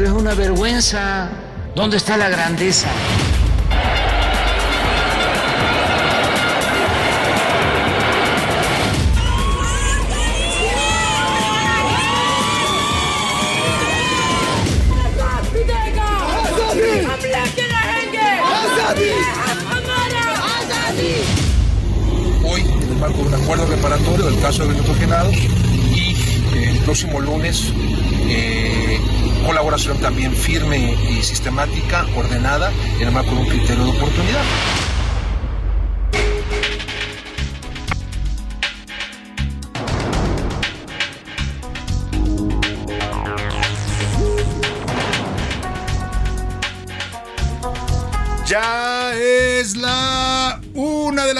Es una vergüenza. ¿Dónde está la grandeza? hoy en el marco de un acuerdo reparatorio del caso de Benito Genado y eh, el próximo lunes eh, colaboración también firme y sistemática, ordenada, en el marco de un criterio de oportunidad.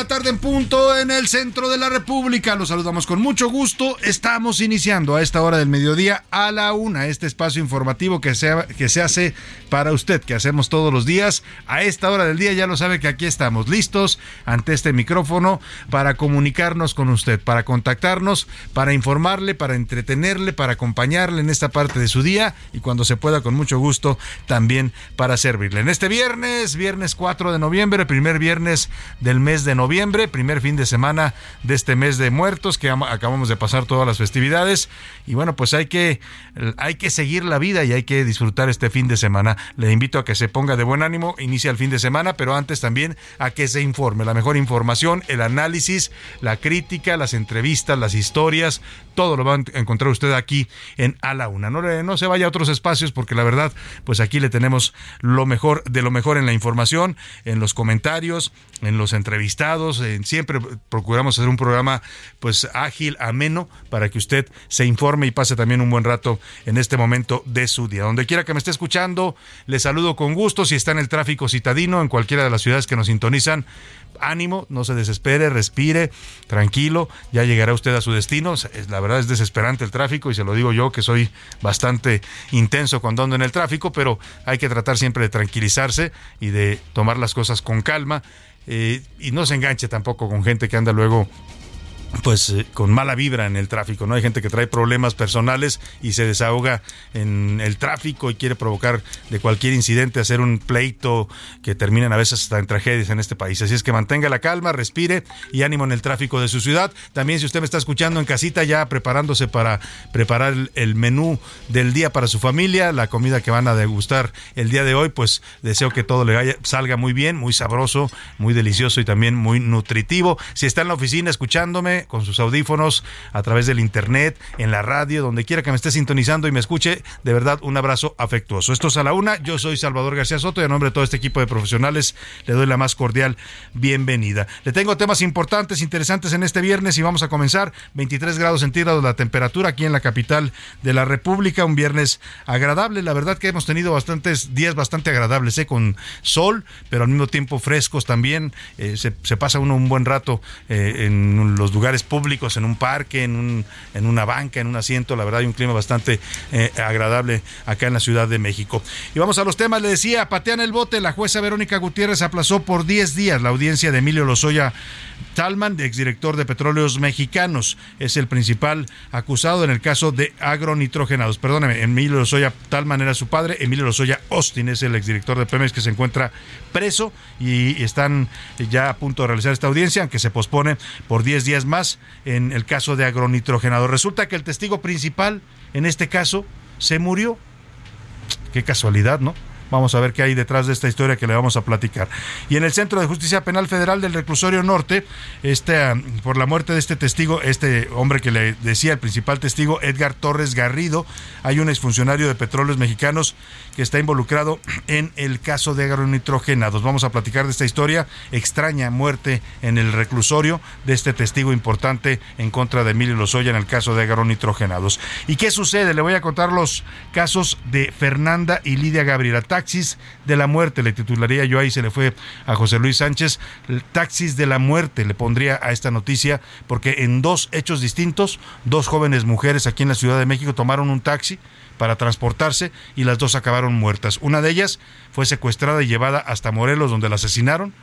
La tarde en punto en el centro de la República. Los saludamos con mucho gusto. Estamos iniciando a esta hora del mediodía a la una este espacio informativo que se, que se hace para usted, que hacemos todos los días. A esta hora del día ya lo sabe que aquí estamos listos ante este micrófono para comunicarnos con usted, para contactarnos, para informarle, para entretenerle, para acompañarle en esta parte de su día y cuando se pueda con mucho gusto también para servirle. En este viernes, viernes 4 de noviembre, primer viernes del mes de noviembre, primer fin de semana de este mes de muertos que am- acabamos de pasar todas las festividades y bueno, pues hay que hay que seguir la vida y hay que disfrutar este fin de semana. Le invito a que se ponga de buen ánimo, inicia el fin de semana, pero antes también a que se informe, la mejor información, el análisis, la crítica, las entrevistas, las historias, todo lo va a encontrar usted aquí en A la Una. No, no se vaya a otros espacios porque la verdad, pues aquí le tenemos lo mejor de lo mejor en la información, en los comentarios, en los entrevistados. en- siempre procuramos hacer un programa pues ágil, ameno, para que usted se informe y pase también un buen rato en este momento de su día. Donde quiera que me esté escuchando, le saludo con gusto. Si está en el tráfico citadino, en cualquiera de las ciudades que nos sintonizan, ánimo, no se desespere, respire, tranquilo, ya llegará usted a su destino. Es- La verdad es desesperante el tráfico y se lo digo yo que soy bastante intenso cuando ando en el tráfico, pero hay que tratar siempre de tranquilizarse y de tomar las cosas con calma eh, y no se enganche tampoco con gente que anda luego pues eh, con mala vibra en el tráfico, ¿no? Hay gente que trae problemas personales y se desahoga en el tráfico y quiere provocar de cualquier incidente hacer un pleito que terminan a veces hasta en tragedias en este país. Así es que mantenga la calma, respire y ánimo en el tráfico de su ciudad. También si usted me está escuchando en casita ya preparándose para preparar el, el menú del día para su familia, la comida que van a degustar el día de hoy, pues deseo que todo le vaya- salga muy bien, muy sabroso, muy delicioso y también muy nutritivo. Si está en la oficina escuchándome con sus audífonos a través del internet, en la radio, donde quiera que me esté sintonizando y me escuche, de verdad un abrazo afectuoso. Esto es a la una, yo soy Salvador García Soto y a nombre de todo este equipo de profesionales le doy la más cordial bienvenida. Le tengo temas importantes, interesantes en este viernes y vamos a comenzar 23 grados centígrados la temperatura aquí en la capital de la República, un viernes agradable, la verdad que hemos tenido bastantes días bastante agradables, ¿eh? con sol, pero al mismo tiempo frescos también, Eh, se, pasa uno un buen rato eh, en los lugares públicos, en un parque, en, un, en una banca, en un asiento. La verdad hay un clima bastante eh, agradable acá en la Ciudad de México. Y vamos a los temas. Le decía, patean el bote. La jueza Verónica Gutiérrez aplazó por 10 días la audiencia de Emilio Lozoya Talman, exdirector de Petróleos Mexicanos, es el principal acusado en el caso de agronitrogenados. Perdóneme, Emilio Lozoya Talman era su padre, Emilio Lozoya Austin es el exdirector de Pemex que se encuentra preso y están ya a punto de realizar esta audiencia, aunque se pospone por 10 días más en el caso de agronitrogenados. Resulta que el testigo principal en este caso se murió. Qué casualidad, ¿no? Vamos a ver qué hay detrás de esta historia que le vamos a platicar. Y en el Centro de Justicia Penal Federal del Reclusorio Norte, este, ah, por la muerte de este testigo, este hombre que le decía el principal testigo, Edgar Torres Garrido, hay un exfuncionario de Petróleos Mexicanos que está involucrado en el caso de agronitrogenados. Vamos a platicar de esta historia, extraña muerte en el reclusorio de este testigo importante en contra de Emilio Lozoya en el caso de agronitrogenados. ¿Y qué sucede? Le voy a contar los casos de Fernanda y Lidia Gabriela taxis de la muerte, le titularía yo ahí, se le fue a José Luis Sánchez, taxis de la muerte, le pondría a esta noticia, porque en dos hechos distintos, dos jóvenes mujeres aquí en la Ciudad de México tomaron un taxi para transportarse y las dos acabaron muertas. Una de ellas fue secuestrada y llevada hasta Morelos, donde la asesinaron,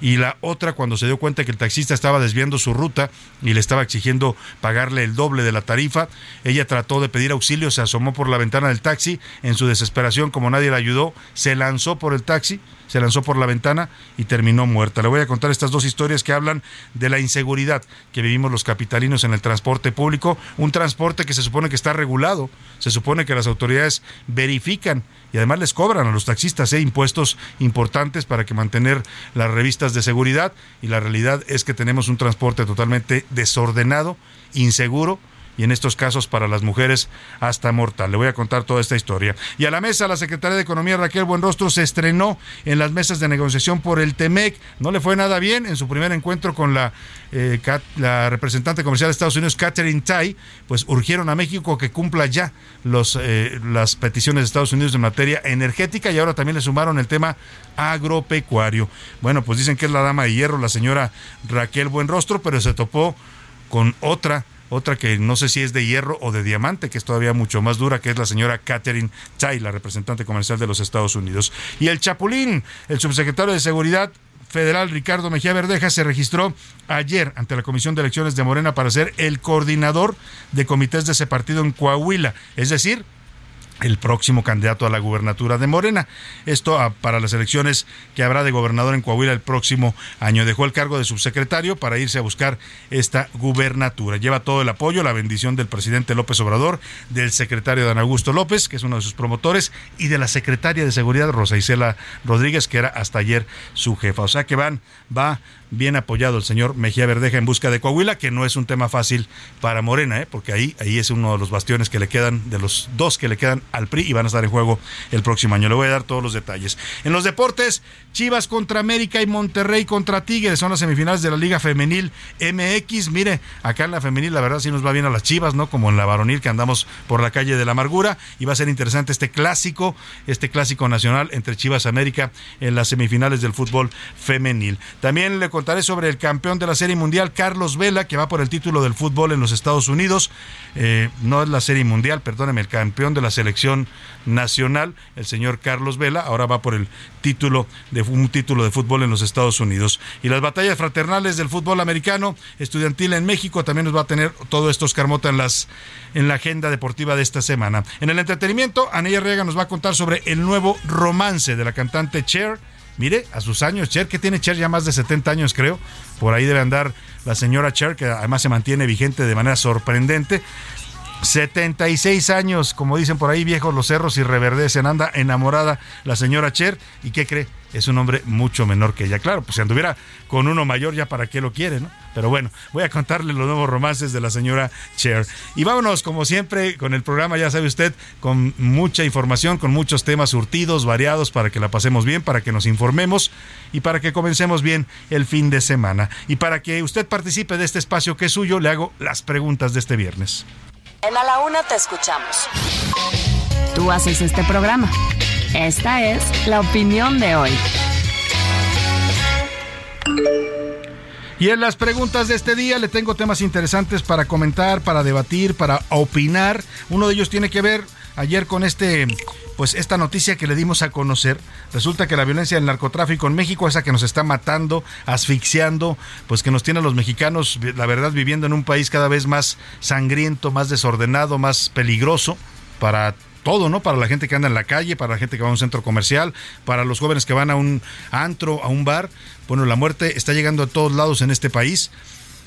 y la otra cuando se dio cuenta que el taxista estaba desviando su ruta y le estaba exigiendo pagarle el doble de la tarifa, ella trató de pedir auxilio, se asomó por la ventana del taxi, en su desesperación como nadie la ayudó, se lanzó por el taxi se lanzó por la ventana y terminó muerta. Le voy a contar estas dos historias que hablan de la inseguridad que vivimos los capitalinos en el transporte público, un transporte que se supone que está regulado, se supone que las autoridades verifican y además les cobran a los taxistas ¿eh? impuestos importantes para que mantener las revistas de seguridad y la realidad es que tenemos un transporte totalmente desordenado, inseguro y en estos casos para las mujeres hasta mortal. Le voy a contar toda esta historia. Y a la mesa, la secretaria de Economía Raquel Buenrostro se estrenó en las mesas de negociación por el TEMEC. No le fue nada bien en su primer encuentro con la, eh, la representante comercial de Estados Unidos, Catherine Tai, pues urgieron a México que cumpla ya los, eh, las peticiones de Estados Unidos en materia energética y ahora también le sumaron el tema agropecuario. Bueno, pues dicen que es la dama de hierro, la señora Raquel Buenrostro, pero se topó con otra otra que no sé si es de hierro o de diamante, que es todavía mucho más dura, que es la señora Catherine Tai, la representante comercial de los Estados Unidos. Y el Chapulín, el subsecretario de Seguridad, federal Ricardo Mejía Verdeja se registró ayer ante la Comisión de Elecciones de Morena para ser el coordinador de comités de ese partido en Coahuila, es decir, el próximo candidato a la gubernatura de Morena. Esto ah, para las elecciones que habrá de gobernador en Coahuila el próximo año. Dejó el cargo de subsecretario para irse a buscar esta gubernatura. Lleva todo el apoyo, la bendición del presidente López Obrador, del secretario Dan Augusto López, que es uno de sus promotores, y de la secretaria de Seguridad, Rosa Isela Rodríguez, que era hasta ayer su jefa. O sea que van, va bien apoyado el señor Mejía Verdeja en busca de Coahuila, que no es un tema fácil para Morena, ¿eh? porque ahí, ahí es uno de los bastiones que le quedan, de los dos que le quedan al PRI y van a estar en juego el próximo año. Le voy a dar todos los detalles. En los deportes, Chivas contra América y Monterrey contra Tigres son las semifinales de la Liga Femenil MX. Mire, acá en la femenil la verdad sí nos va bien a las Chivas, ¿no? Como en la varonil que andamos por la calle de la amargura y va a ser interesante este clásico, este clásico nacional entre Chivas América en las semifinales del fútbol femenil. También le contaré sobre el campeón de la Serie Mundial, Carlos Vela, que va por el título del fútbol en los Estados Unidos. Eh, no es la Serie Mundial, perdóneme, el campeón de la selección nacional, el señor Carlos Vela, ahora va por el título de un título de fútbol en los Estados Unidos. Y las batallas fraternales del fútbol americano estudiantil en México también nos va a tener todo esto Carmota en las en la agenda deportiva de esta semana. En el entretenimiento, Anella Riega nos va a contar sobre el nuevo romance de la cantante Cher Mire, a sus años, Cher, que tiene Cher ya más de 70 años, creo. Por ahí debe andar la señora Cher, que además se mantiene vigente de manera sorprendente. 76 años, como dicen por ahí, viejos los cerros y reverdecen. Anda enamorada la señora Cher. ¿Y qué cree? es un hombre mucho menor que ella. Claro, pues si anduviera con uno mayor, ya para qué lo quiere, ¿no? Pero bueno, voy a contarle los nuevos romances de la señora Cher. Y vámonos, como siempre, con el programa, ya sabe usted, con mucha información, con muchos temas surtidos, variados, para que la pasemos bien, para que nos informemos y para que comencemos bien el fin de semana. Y para que usted participe de este espacio que es suyo, le hago las preguntas de este viernes. En A la Una te escuchamos. Tú haces este programa. Esta es la opinión de hoy. Y en las preguntas de este día le tengo temas interesantes para comentar, para debatir, para opinar. Uno de ellos tiene que ver ayer con este pues esta noticia que le dimos a conocer. Resulta que la violencia del narcotráfico en México, esa que nos está matando, asfixiando, pues que nos tiene a los mexicanos, la verdad, viviendo en un país cada vez más sangriento, más desordenado, más peligroso para todo, ¿no? Para la gente que anda en la calle, para la gente que va a un centro comercial, para los jóvenes que van a un antro, a un bar. Bueno, la muerte está llegando a todos lados en este país.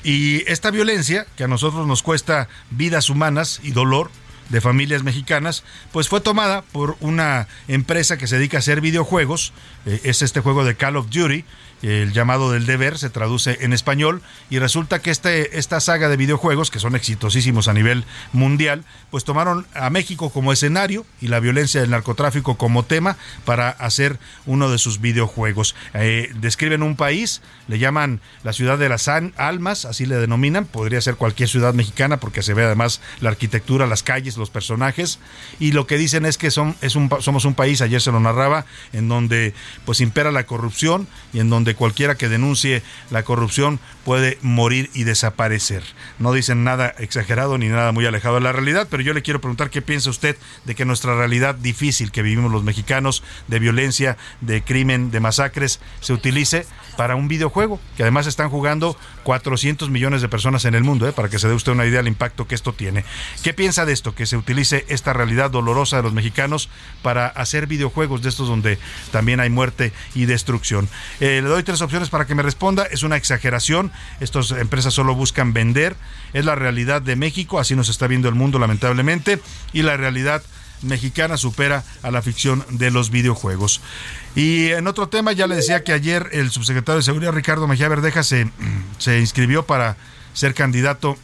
Y esta violencia, que a nosotros nos cuesta vidas humanas y dolor de familias mexicanas, pues fue tomada por una empresa que se dedica a hacer videojuegos. Eh, es este juego de Call of Duty, el llamado del deber, se traduce en español, y resulta que este, esta saga de videojuegos, que son exitosísimos a nivel mundial, pues tomaron a México como escenario y la violencia del narcotráfico como tema para hacer uno de sus videojuegos. Eh, describen un país, le llaman la ciudad de las almas, así le denominan, podría ser cualquier ciudad mexicana porque se ve además la arquitectura, las calles, los personajes, y lo que dicen es que son, es un, somos un país, ayer se lo narraba, en donde pues impera la corrupción y en donde cualquiera que denuncie la corrupción puede morir y desaparecer. No dicen nada exagerado ni nada muy alejado de la realidad, pero yo le quiero preguntar qué piensa usted de que nuestra realidad difícil que vivimos los mexicanos, de violencia, de crimen, de masacres, se utilice para un videojuego, que además están jugando 400 millones de personas en el mundo, ¿eh? para que se dé usted una idea del impacto que esto tiene. ¿Qué piensa de esto? Que se utilice esta realidad dolorosa de los mexicanos para hacer videojuegos de estos donde también hay muerte y destrucción. Eh, le doy tres opciones para que me responda. Es una exageración. Estas empresas solo buscan vender. Es la realidad de México, así nos está viendo el mundo lamentablemente. Y la realidad mexicana supera a la ficción de los videojuegos. Y en otro tema, ya le decía que ayer el subsecretario de Seguridad, Ricardo Mejía Verdeja, se, se inscribió para ser candidato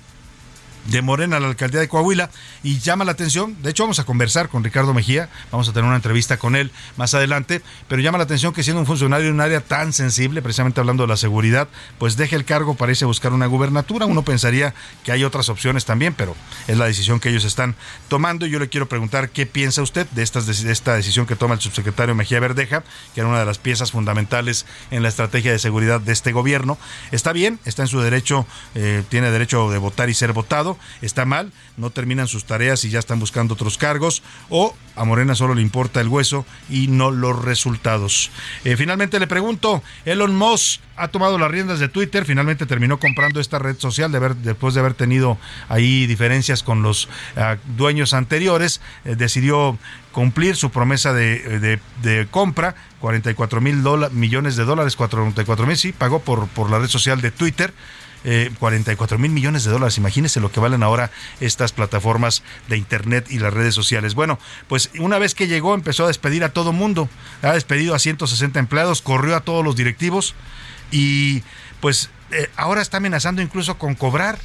de Morena a la alcaldía de Coahuila y llama la atención, de hecho vamos a conversar con Ricardo Mejía, vamos a tener una entrevista con él más adelante, pero llama la atención que siendo un funcionario en un área tan sensible, precisamente hablando de la seguridad, pues deje el cargo para buscar una gubernatura. Uno pensaría que hay otras opciones también, pero es la decisión que ellos están tomando y yo le quiero preguntar qué piensa usted de, de esta decisión que toma el subsecretario Mejía Verdeja, que era una de las piezas fundamentales en la estrategia de seguridad de este gobierno. Está bien, está en su derecho, eh, tiene derecho de votar y ser votado está mal, no terminan sus tareas y ya están buscando otros cargos, o a Morena solo le importa el hueso y no los resultados. Eh, finalmente le pregunto, Elon Musk ha tomado las riendas de Twitter, finalmente terminó comprando esta red social después de haber tenido ahí diferencias con los ah, dueños anteriores, eh, decidió cumplir su promesa de, compra, 44 mil millones de dólares, 44 mil, sí, pagó por la red social de Twitter. 44 eh, mil millones de dólares. Imagínense lo que valen ahora estas plataformas de Internet y las redes sociales. Bueno, pues una vez que llegó empezó a despedir a todo mundo. Ha despedido a 160 empleados, corrió a todos los directivos y pues eh, ahora está amenazando incluso con cobrar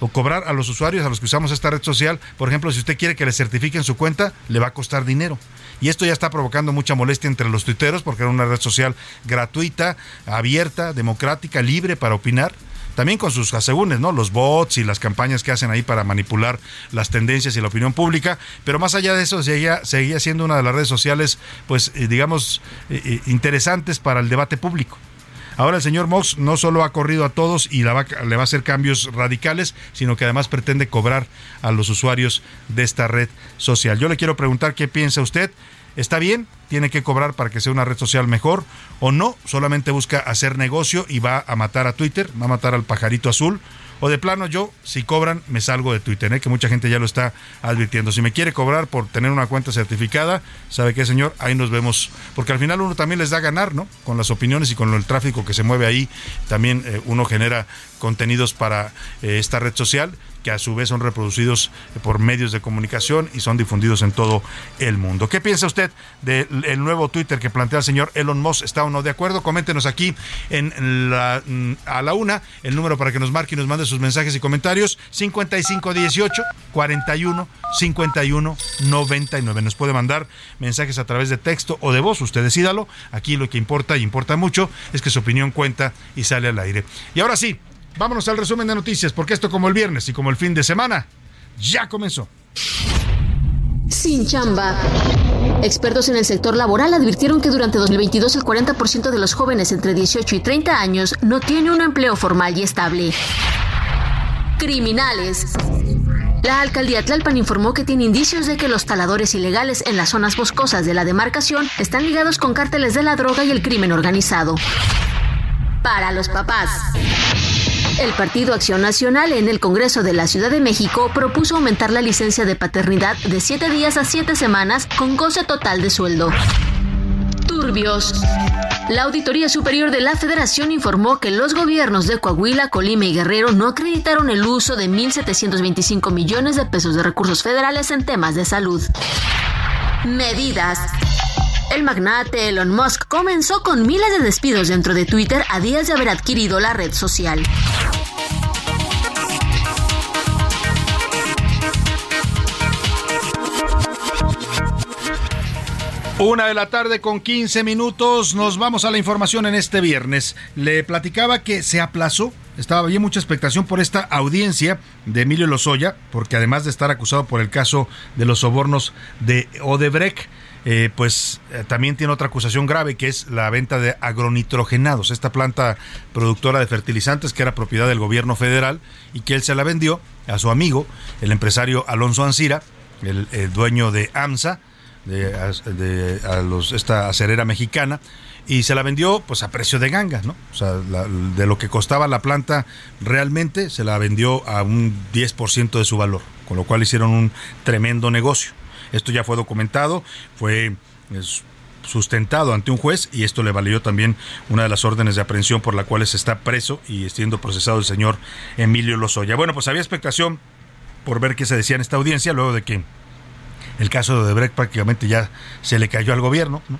o cobrar a los usuarios, a los que usamos esta red social. Por ejemplo, si usted quiere que le certifiquen su cuenta, le va a costar dinero. Y esto ya está provocando mucha molestia entre los tuiteros porque era una red social gratuita, abierta, democrática, libre para opinar también con sus asegúnes, ¿no? Los bots y las campañas que hacen ahí para manipular las tendencias y la opinión pública, pero más allá de eso seguía, siendo una de las redes sociales, pues eh, digamos, eh, eh, interesantes para el debate público. Ahora el señor Mox no solo ha corrido a todos y le va a hacer cambios radicales, sino que además pretende cobrar a los usuarios de esta red social. Yo le quiero preguntar qué piensa usted. ¿Está bien? ¿Tiene que cobrar para que sea una red social mejor? ¿O no? Solamente busca hacer negocio y va a matar a Twitter, va a matar al pajarito azul. O de plano yo, si cobran, me salgo de Twitter, ¿eh? que mucha gente ya lo está advirtiendo. Si me quiere cobrar por tener una cuenta certificada, ¿sabe qué, señor? Ahí nos vemos. Porque al final uno también les da a ganar, ¿no? Con las opiniones y con el tráfico que se mueve ahí, también eh, uno genera contenidos para eh, esta red social que a su vez son reproducidos por medios de comunicación y son difundidos en todo el mundo. ¿Qué piensa usted del nuevo Twitter que plantea el señor Elon Musk? ¿Está o no de acuerdo? Coméntenos aquí mm, a la una el número para que nos marque y nos mande sus mensajes y comentarios 5518 41 51 99. Nos puede mandar mensajes a través de texto o de voz, usted decídalo. Aquí lo que importa y importa mucho es que su opinión cuenta y sale al aire. Y ahora sí, Vámonos al resumen de noticias, porque esto como el viernes y como el fin de semana, ya comenzó. sin chamba. Expertos en el sector laboral advirtieron que durante 2022 el 40% de los jóvenes entre 18 y 30 años no tiene un empleo formal y estable. Criminales. La alcaldía Tlalpan informó que tiene indicios de que los taladores ilegales en las zonas boscosas de la demarcación están ligados con cárteles de la droga y el crimen organizado. Para los papás. El Partido Acción Nacional en el Congreso de la Ciudad de México propuso aumentar la licencia de paternidad de 7 días a 7 semanas con goce total de sueldo. Turbios. La Auditoría Superior de la Federación informó que los gobiernos de Coahuila, Colima y Guerrero no acreditaron el uso de 1.725 millones de pesos de recursos federales en temas de salud. Medidas. El magnate Elon Musk comenzó con miles de despidos dentro de Twitter a días de haber adquirido la red social. Una de la tarde con 15 minutos. Nos vamos a la información en este viernes. Le platicaba que se aplazó. Estaba bien mucha expectación por esta audiencia de Emilio Lozoya, porque además de estar acusado por el caso de los sobornos de Odebrecht, eh, pues eh, también tiene otra acusación grave que es la venta de agronitrogenados, esta planta productora de fertilizantes que era propiedad del gobierno federal y que él se la vendió a su amigo, el empresario Alonso Ancira, el, el dueño de AMSA, de, los, esta acerera mexicana, y se la vendió pues a precio de ganga, ¿no? O sea, de lo que costaba la planta realmente se la vendió a un 10% de su valor, con lo cual hicieron un tremendo negocio. Esto ya fue documentado, fue sustentado ante un juez y esto le valió también una de las órdenes de aprehensión por la cual está preso y siendo procesado el señor Emilio Lozoya. Bueno, pues había expectación por ver qué se decía en esta audiencia luego de que el caso de Odebrecht prácticamente ya se le cayó al gobierno, ¿no?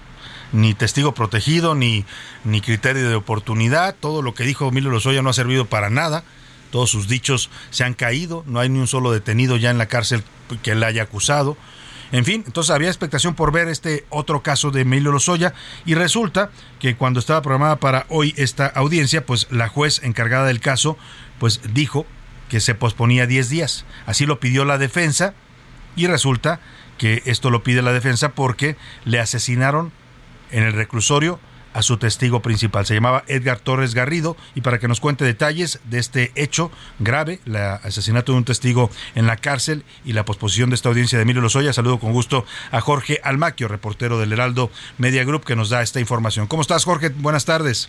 ni testigo protegido, ni, ni criterio de oportunidad, todo lo que dijo Emilio Lozoya no ha servido para nada, todos sus dichos se han caído, no hay ni un solo detenido ya en la cárcel que le haya acusado. En fin, entonces había expectación por ver este otro caso de Emilio Lozoya y resulta que cuando estaba programada para hoy esta audiencia, pues la juez encargada del caso pues dijo que se posponía 10 días. Así lo pidió la defensa y resulta que esto lo pide la defensa porque le asesinaron en el reclusorio a su testigo principal. Se llamaba Edgar Torres Garrido y para que nos cuente detalles de este hecho grave, el asesinato de un testigo en la cárcel y la posposición de esta audiencia de Emilio Lozoya, saludo con gusto a Jorge Almaquio, reportero del Heraldo Media Group, que nos da esta información. ¿Cómo estás, Jorge? Buenas tardes.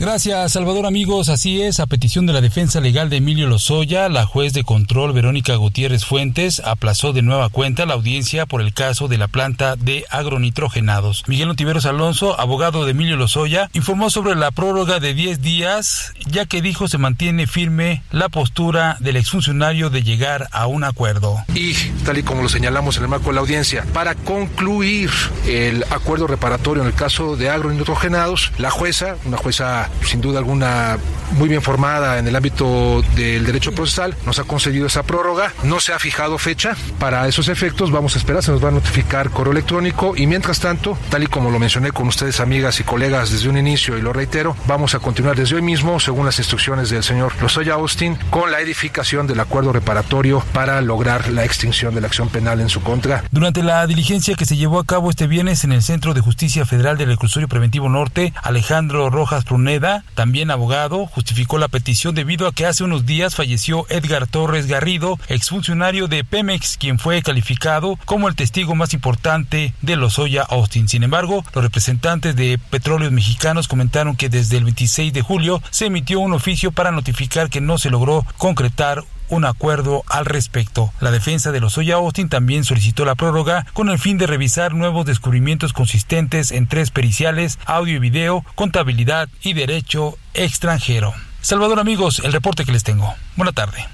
Gracias, Salvador amigos. Así es, a petición de la defensa legal de Emilio Lozoya, la juez de control Verónica Gutiérrez Fuentes aplazó de nueva cuenta la audiencia por el caso de la planta de agronitrogenados. Miguel Ontiveros Alonso, abogado de Emilio Lozoya, informó sobre la prórroga de 10 días, ya que dijo se mantiene firme la postura del exfuncionario de llegar a un acuerdo. Y tal y como lo señalamos en el marco de la audiencia, para concluir el acuerdo reparatorio en el caso de agronitrogenados, la jueza, una jueza sin duda alguna muy bien formada en el ámbito del derecho procesal, nos ha concedido esa prórroga, no se ha fijado fecha, para esos efectos vamos a esperar, se nos va a notificar correo electrónico y mientras tanto, tal y como lo mencioné con ustedes amigas y colegas desde un inicio y lo reitero, vamos a continuar desde hoy mismo, según las instrucciones del señor Lozoya Austin, con la edificación del acuerdo reparatorio para lograr la extinción de la acción penal en su contra. Durante la diligencia que se llevó a cabo este viernes en el Centro de Justicia Federal del Reclusorio Preventivo Norte, Alejandro Rojas Pruneda también abogado, justificó la petición debido a que hace unos días falleció Edgar Torres Garrido, exfuncionario de Pemex, quien fue calificado como el testigo más importante de Lozoya Austin. Sin embargo, los representantes de Petróleos Mexicanos comentaron que desde el 26 de julio se emitió un oficio para notificar que no se logró concretar un acuerdo al respecto. La defensa de Lozoya Austin también solicitó la prórroga con el fin de revisar nuevos descubrimientos consistentes en tres periciales, audio y video, contabilidad y derecho extranjero. Salvador amigos, el reporte que les tengo. Buena tarde.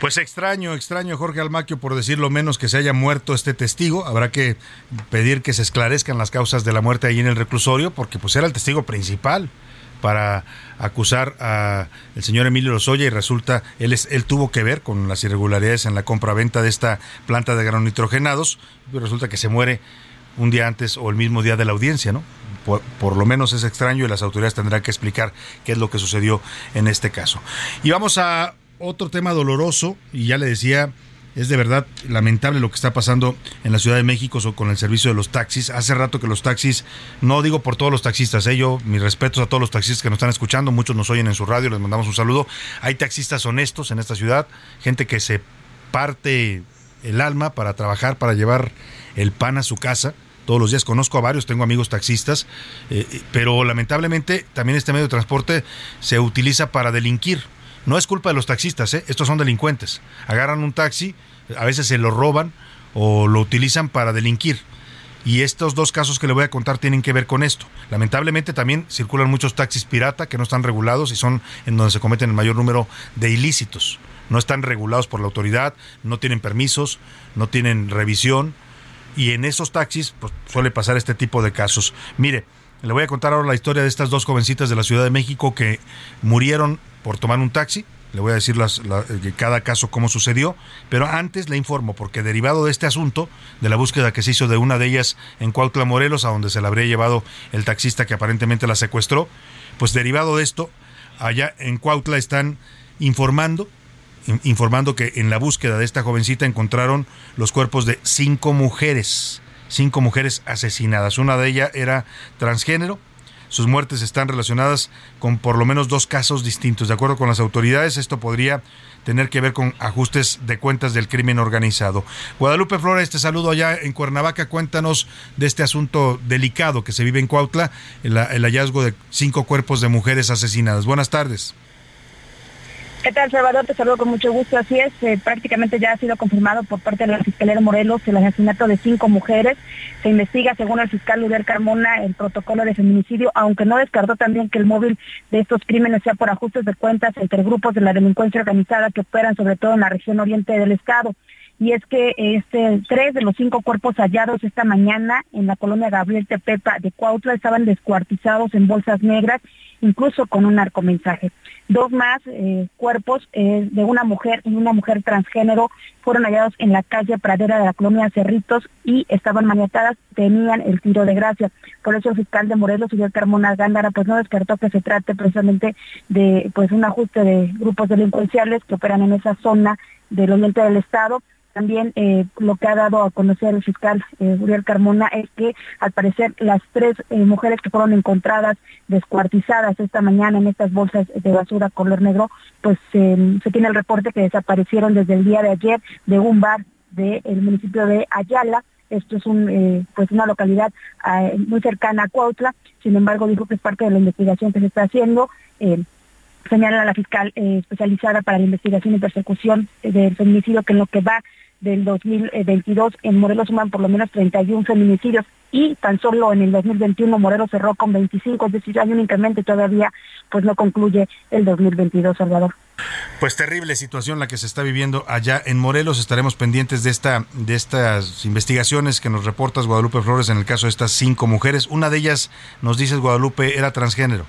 Pues extraño, extraño Jorge Almaquio por decir lo menos que se haya muerto este testigo. Habrá que pedir que se esclarezcan las causas de la muerte ahí en el reclusorio porque pues era el testigo principal para acusar a el señor Emilio Lozoya y resulta él es, él tuvo que ver con las irregularidades en la compra-venta de esta planta de nitrogenados y resulta que se muere un día antes o el mismo día de la audiencia, ¿no? Por, por, lo menos es extraño y las autoridades tendrán que explicar qué es lo que sucedió en este caso. Y vamos a otro tema doloroso y ya le decía es de verdad lamentable lo que está pasando en la Ciudad de México con el servicio de los taxis. Hace rato que los taxis, no digo por todos los taxistas, ¿eh? mis respetos a todos los taxistas que nos están escuchando, muchos nos oyen en su radio, les mandamos un saludo. Hay taxistas honestos en esta ciudad, gente que se parte el alma para trabajar, para llevar el pan a su casa. Todos los días conozco a varios, tengo amigos taxistas, eh, eh, pero lamentablemente también este medio de transporte se utiliza para delinquir no es culpa de los taxistas, ¿eh? estos son delincuentes. Agarran un taxi, a veces se lo roban o lo utilizan para delinquir. Y estos dos casos que le voy a contar tienen que ver con esto. Lamentablemente también circulan muchos taxis pirata que no están regulados y son en donde se cometen el mayor número de ilícitos. No están regulados por la autoridad, no tienen permisos, no tienen revisión. Y en esos taxis pues, suele pasar este tipo de casos. Mire, le voy a contar ahora la historia de estas dos jovencitas de la Ciudad de México que murieron por tomar un taxi. Le voy a decir las, eh, cada caso cómo sucedió, pero antes le informo, porque derivado de este asunto, de la búsqueda que se hizo de una de ellas en Cuautla, Morelos, a donde se la habría llevado el taxista que aparentemente la secuestró, pues derivado de esto, allá en Cuautla están informando, informando que en la búsqueda de esta jovencita encontraron los cuerpos de cinco mujeres, cinco mujeres asesinadas. Una de ellas era transgénero, sus muertes están relacionadas con por lo menos dos casos distintos. De acuerdo con las autoridades, esto podría tener que ver con ajustes de cuentas del crimen organizado. Guadalupe Flores, te saludo allá en Cuernavaca. Cuéntanos de este asunto delicado que se vive en Cuautla, el, el hallazgo de cinco cuerpos de mujeres asesinadas. Buenas tardes. ¿Qué tal, Salvador? Te saludo con mucho gusto. Así es, eh, prácticamente ya ha sido confirmado por parte de la Fiscalía de Morelos el asesinato de cinco mujeres. Se investiga, según el fiscal Luder Carmona, el protocolo de feminicidio, aunque no descartó también que el móvil de estos crímenes sea por ajustes de cuentas entre grupos de la delincuencia organizada que operan sobre todo en la región oriente del estado y es que este, tres de los cinco cuerpos hallados esta mañana en la colonia Gabriel Tepepa de Cuautla estaban descuartizados en bolsas negras, incluso con un narcomensaje. Dos más eh, cuerpos eh, de una mujer y una mujer transgénero fueron hallados en la calle Pradera de la colonia Cerritos y estaban maniatadas, tenían el tiro de gracia. Por eso el fiscal de Morelos, señor Carmona Gándara, pues no descartó que se trate precisamente de pues un ajuste de grupos delincuenciales que operan en esa zona del oriente del estado también eh, lo que ha dado a conocer el fiscal eh, Uriel Carmona es que al parecer las tres eh, mujeres que fueron encontradas descuartizadas esta mañana en estas bolsas de basura color negro, pues se tiene el reporte que desaparecieron desde el día de ayer de un bar del municipio de Ayala. Esto es un, pues una localidad muy cercana a Cuautla. Sin embargo, dijo que es parte de la investigación que se está haciendo señala la fiscal especializada para la investigación y persecución del feminicidio que en lo que va del 2022 en Morelos suman por lo menos 31 feminicidios y tan solo en el 2021 Morelos cerró con 25, es decir, hay un incremento todavía pues no concluye el 2022, Salvador. Pues terrible situación la que se está viviendo allá en Morelos. Estaremos pendientes de esta de estas investigaciones que nos reportas Guadalupe Flores en el caso de estas cinco mujeres. Una de ellas, nos dices Guadalupe, era transgénero.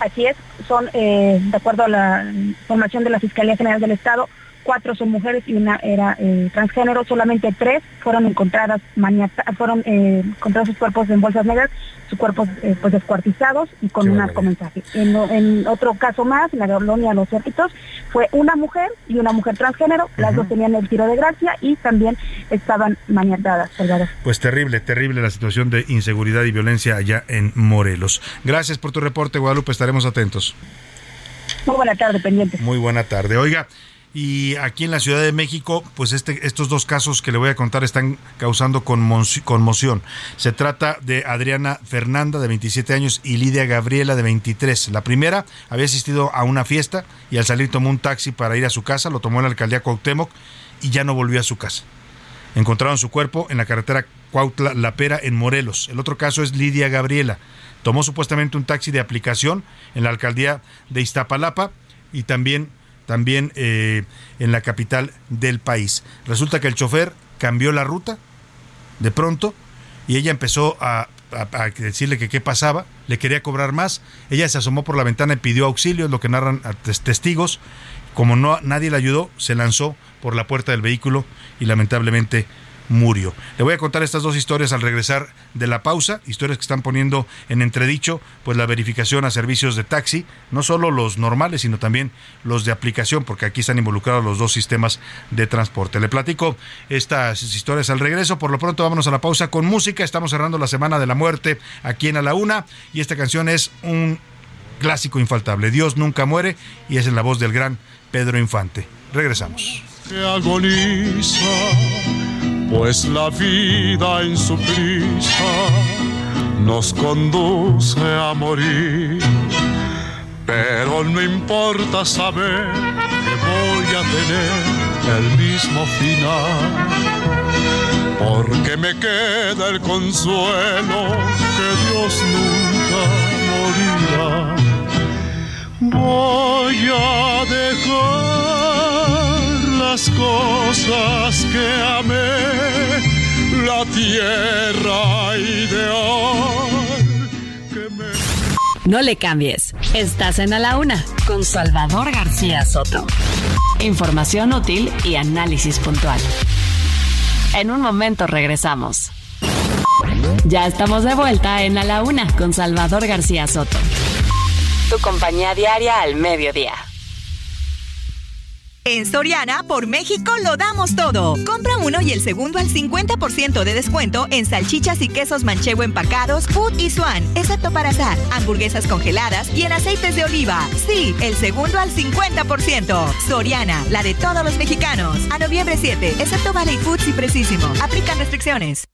Así es, son, eh, de acuerdo a la información de la Fiscalía General del Estado, cuatro son mujeres y una era eh, transgénero, solamente tres fueron encontradas fueron eh, encontrados sus cuerpos en bolsas negras, sus cuerpos eh, pues descuartizados y con un narcomensaje. En, en, otro caso más, en la colonia Los Cerritos, fue una mujer y una mujer transgénero, las dos tenían el tiro de gracia y también estaban maniatadas, Pues terrible, terrible la situación de inseguridad y violencia allá en Morelos. Gracias por tu reporte, Guadalupe, estaremos atentos. Muy buena tarde, pendiente. Muy buena tarde. Oiga, y aquí en la Ciudad de México, pues este, estos dos casos que le voy a contar están causando conmoción. Se trata de Adriana Fernanda, de 27 años, y Lidia Gabriela, de 23. La primera había asistido a una fiesta y al salir tomó un taxi para ir a su casa, lo tomó en la alcaldía Cuauhtémoc y ya no volvió a su casa. Encontraron su cuerpo en la carretera Cuautla La Pera, en Morelos. El otro caso es Lidia Gabriela. Tomó supuestamente un taxi de aplicación en la alcaldía de Iztapalapa y también también eh, en la capital del país. Resulta que el chofer cambió la ruta de pronto y ella empezó a, decirle que qué pasaba, le quería cobrar más, ella se asomó por la ventana y pidió auxilio, es lo que narran testigos. como no nadie le ayudó, se lanzó por la puerta del vehículo y lamentablemente murió. Le voy a contar estas dos historias al regresar de la pausa, historias que están poniendo en entredicho pues la verificación a servicios de taxi, no solo los normales, sino también los de aplicación, porque aquí están involucrados los dos sistemas de transporte. Le platico estas historias al regreso, por lo pronto vámonos a la pausa con música, estamos cerrando la Semana de la Muerte aquí en A la Una y esta canción es un clásico infaltable, Dios nunca muere y es en la voz del gran Pedro Infante. Regresamos. Pues la vida en su prisa nos conduce a morir. Pero no importa saber que voy a tener el mismo final, porque me queda el consuelo que Dios nunca morirá. Voy a dejar cosas que amé, la tierra ideal que me... No le cambies. Estás en A la Una con Salvador García Soto. Información útil y análisis puntual. En un momento regresamos. Ya estamos de vuelta en A la Una con Salvador García Soto. Tu compañía diaria al mediodía. En Soriana, por México, lo damos todo. Compra uno y el segundo al 50% de descuento en salchichas y quesos manchego empacados, Food y Swan, excepto para azar, hamburguesas congeladas y en aceites de oliva. Sí, el segundo al 50%. Soriana, la de todos los mexicanos. A noviembre 7, excepto Valley Foods y Precisimo. Aplican restricciones.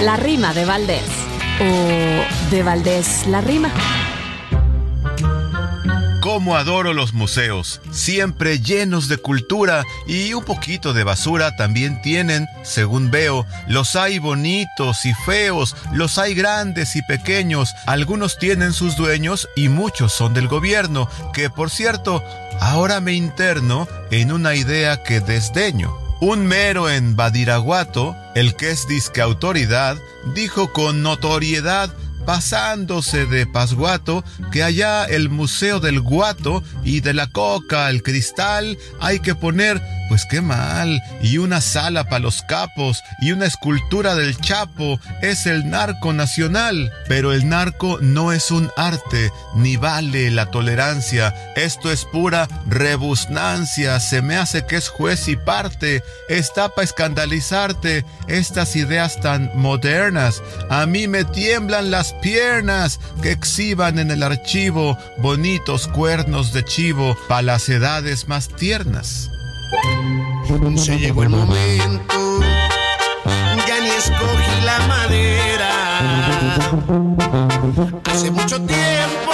La rima de Valdés. O de Valdés la rima. Cómo adoro los museos, siempre llenos de cultura y un poquito de basura también tienen, según veo. Los hay bonitos y feos, los hay grandes y pequeños, algunos tienen sus dueños y muchos son del gobierno, que por cierto, ahora me interno en una idea que desdeño. Un mero en Badiraguato, el que es disque autoridad, dijo con notoriedad pasándose de Pasguato, que allá el Museo del Guato y de la Coca, el Cristal, hay que poner, pues qué mal, y una sala para los capos y una escultura del Chapo, es el narco nacional. Pero el narco no es un arte, ni vale la tolerancia, esto es pura rebusnancia, se me hace que es juez y parte, está para escandalizarte estas ideas tan modernas, a mí me tiemblan las piernas que exhiban en el archivo bonitos cuernos de chivo para las edades más tiernas. Se llegó el momento, ya ni escogí la madera. Hace mucho tiempo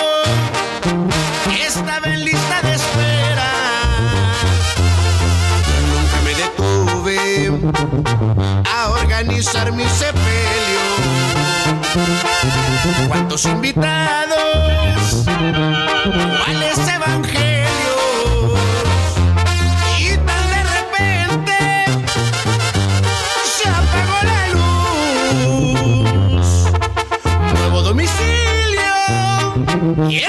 estaba en lista de espera. Nunca me detuve a organizar mi sepelio. ¿Cuántos invitados? ¿Cuáles evangelios? Y tan de repente se apagó la luz. Nuevo domicilio y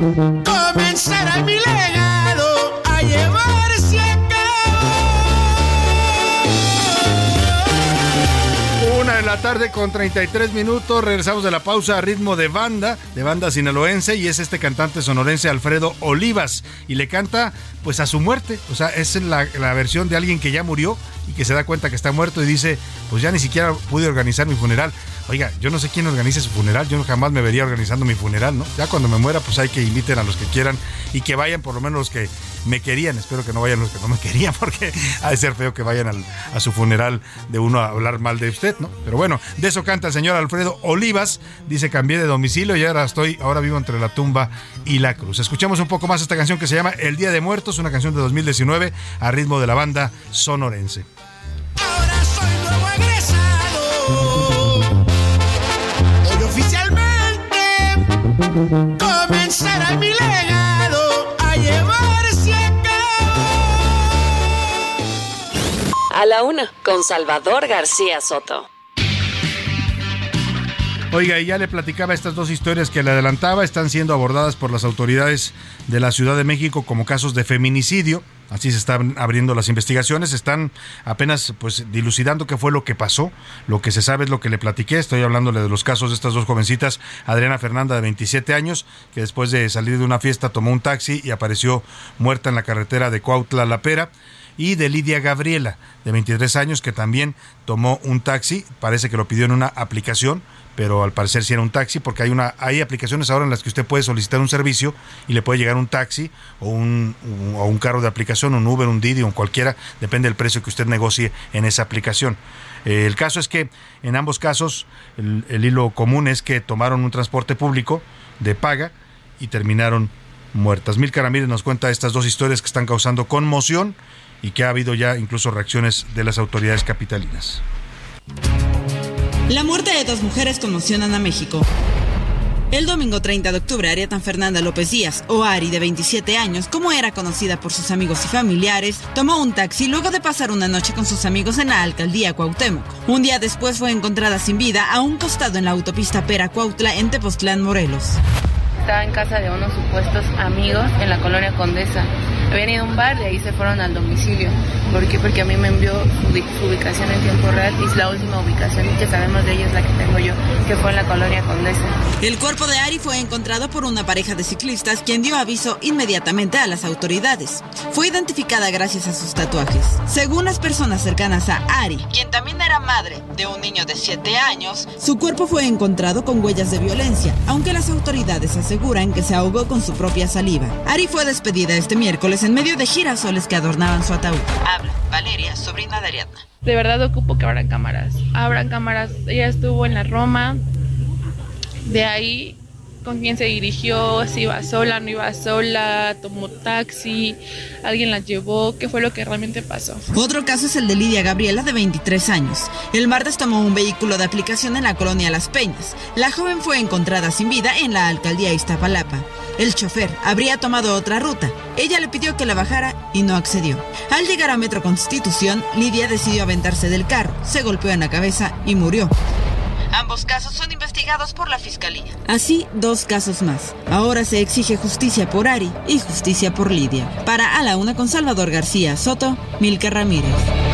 comenzará mi legado a llevarse a Una de la tarde con 33 minutos. Regresamos de la pausa a ritmo de banda, de banda sinaloense, y es este cantante sonorense Alfredo Olivas. Y le canta pues a su muerte. O sea, es la, la versión de alguien que ya murió y que se da cuenta que está muerto y dice, pues ya ni siquiera pude organizar mi funeral. Oiga, yo no sé quién organice su funeral, yo jamás me vería organizando mi funeral, ¿no? Ya cuando me muera, pues hay que inviten a los que quieran y que vayan por lo menos los que me querían. Espero que no vayan los que no me querían, porque ha de ser feo que vayan al- a su funeral de uno a hablar mal de usted, ¿no? Pero bueno, de eso canta el señor Alfredo Olivas. Dice, cambié de domicilio y ahora estoy, ahora vivo entre la tumba y la cruz. Escuchamos un poco más esta canción que se llama El Día de Muertos, una canción de 2019 a ritmo de la banda sonorense. comenzará mi legado a llevarse a cabo. A la una, con Salvador García Soto. Oiga, y ya le platicaba estas dos historias que le adelantaba, están siendo abordadas por las autoridades de la Ciudad de México como casos de feminicidio. Así se están abriendo las investigaciones, están apenas pues dilucidando qué fue lo que pasó. Lo que se sabe es lo que le platiqué, estoy hablándole de los casos de estas dos jovencitas, Adriana Fernanda de 27 años, que después de salir de una fiesta tomó un taxi y apareció muerta en la carretera de Cuautla La Pera y de Lidia Gabriela, de 23 años, que también tomó un taxi, parece que lo pidió en una aplicación, pero al parecer sí era un taxi, porque hay una hay aplicaciones ahora en las que usted puede solicitar un servicio y le puede llegar un taxi o un, o un carro de aplicación, un Uber, un Didi o cualquiera, depende del precio que usted negocie en esa aplicación. Eh, el caso es que en ambos casos el, hilo común es que tomaron un transporte público de paga y terminaron muertas. Milka Ramírez nos cuenta estas dos historias que están causando conmoción y que ha habido ya incluso reacciones de las autoridades capitalinas. La muerte de dos mujeres conmocionan a México. El domingo 30 de octubre, Arieta Fernanda López Díaz, o Ari, de 27 años, como era conocida por sus amigos y familiares, tomó un taxi luego de pasar una noche con sus amigos en la alcaldía Cuauhtémoc. Un día después fue encontrada sin vida a un costado en la autopista Pera Cuautla en Tepoztlán, Morelos. Estaba en casa de unos supuestos amigos en la colonia Condesa. Habían ido a un bar y ahí se fueron al domicilio. ¿Por qué? Porque a mí me envió su, ubicación en tiempo real y es la última ubicación que sabemos de ella es la que tengo yo, que fue en la colonia Condesa. El cuerpo de Ari fue encontrado por una pareja de ciclistas quien dio aviso inmediatamente a las autoridades. Fue identificada gracias a sus tatuajes. Según las personas cercanas a Ari, quien también era madre de un niño de 7 años, su cuerpo fue encontrado con huellas de violencia, aunque las autoridades aseguran que se ahogó con su propia saliva. Ari fue despedida este miércoles en medio de girasoles que adornaban su ataúd. Habla Valeria, sobrina de Ariadna. De verdad ocupo que abran cámaras. Abran cámaras. Ella estuvo en la Roma. De ahí, con quién se dirigió, si iba sola, no iba sola, tomó taxi, alguien la llevó, qué fue lo que realmente pasó. Otro caso es el de Lidia Gabriela, de 23 años. El martes tomó un vehículo de aplicación en la colonia Las Peñas. La joven fue encontrada sin vida en la alcaldía Iztapalapa. El chofer habría tomado otra ruta. Ella le pidió que la bajara y no accedió. Al llegar a Metro Constitución, Lidia decidió aventarse del carro, se golpeó en la cabeza y murió. Ambos casos son investigados por la Fiscalía. Así, dos casos más. Ahora se exige justicia por Ari y justicia por Lidia. Para A la Una con Salvador García Soto, Milka Ramírez.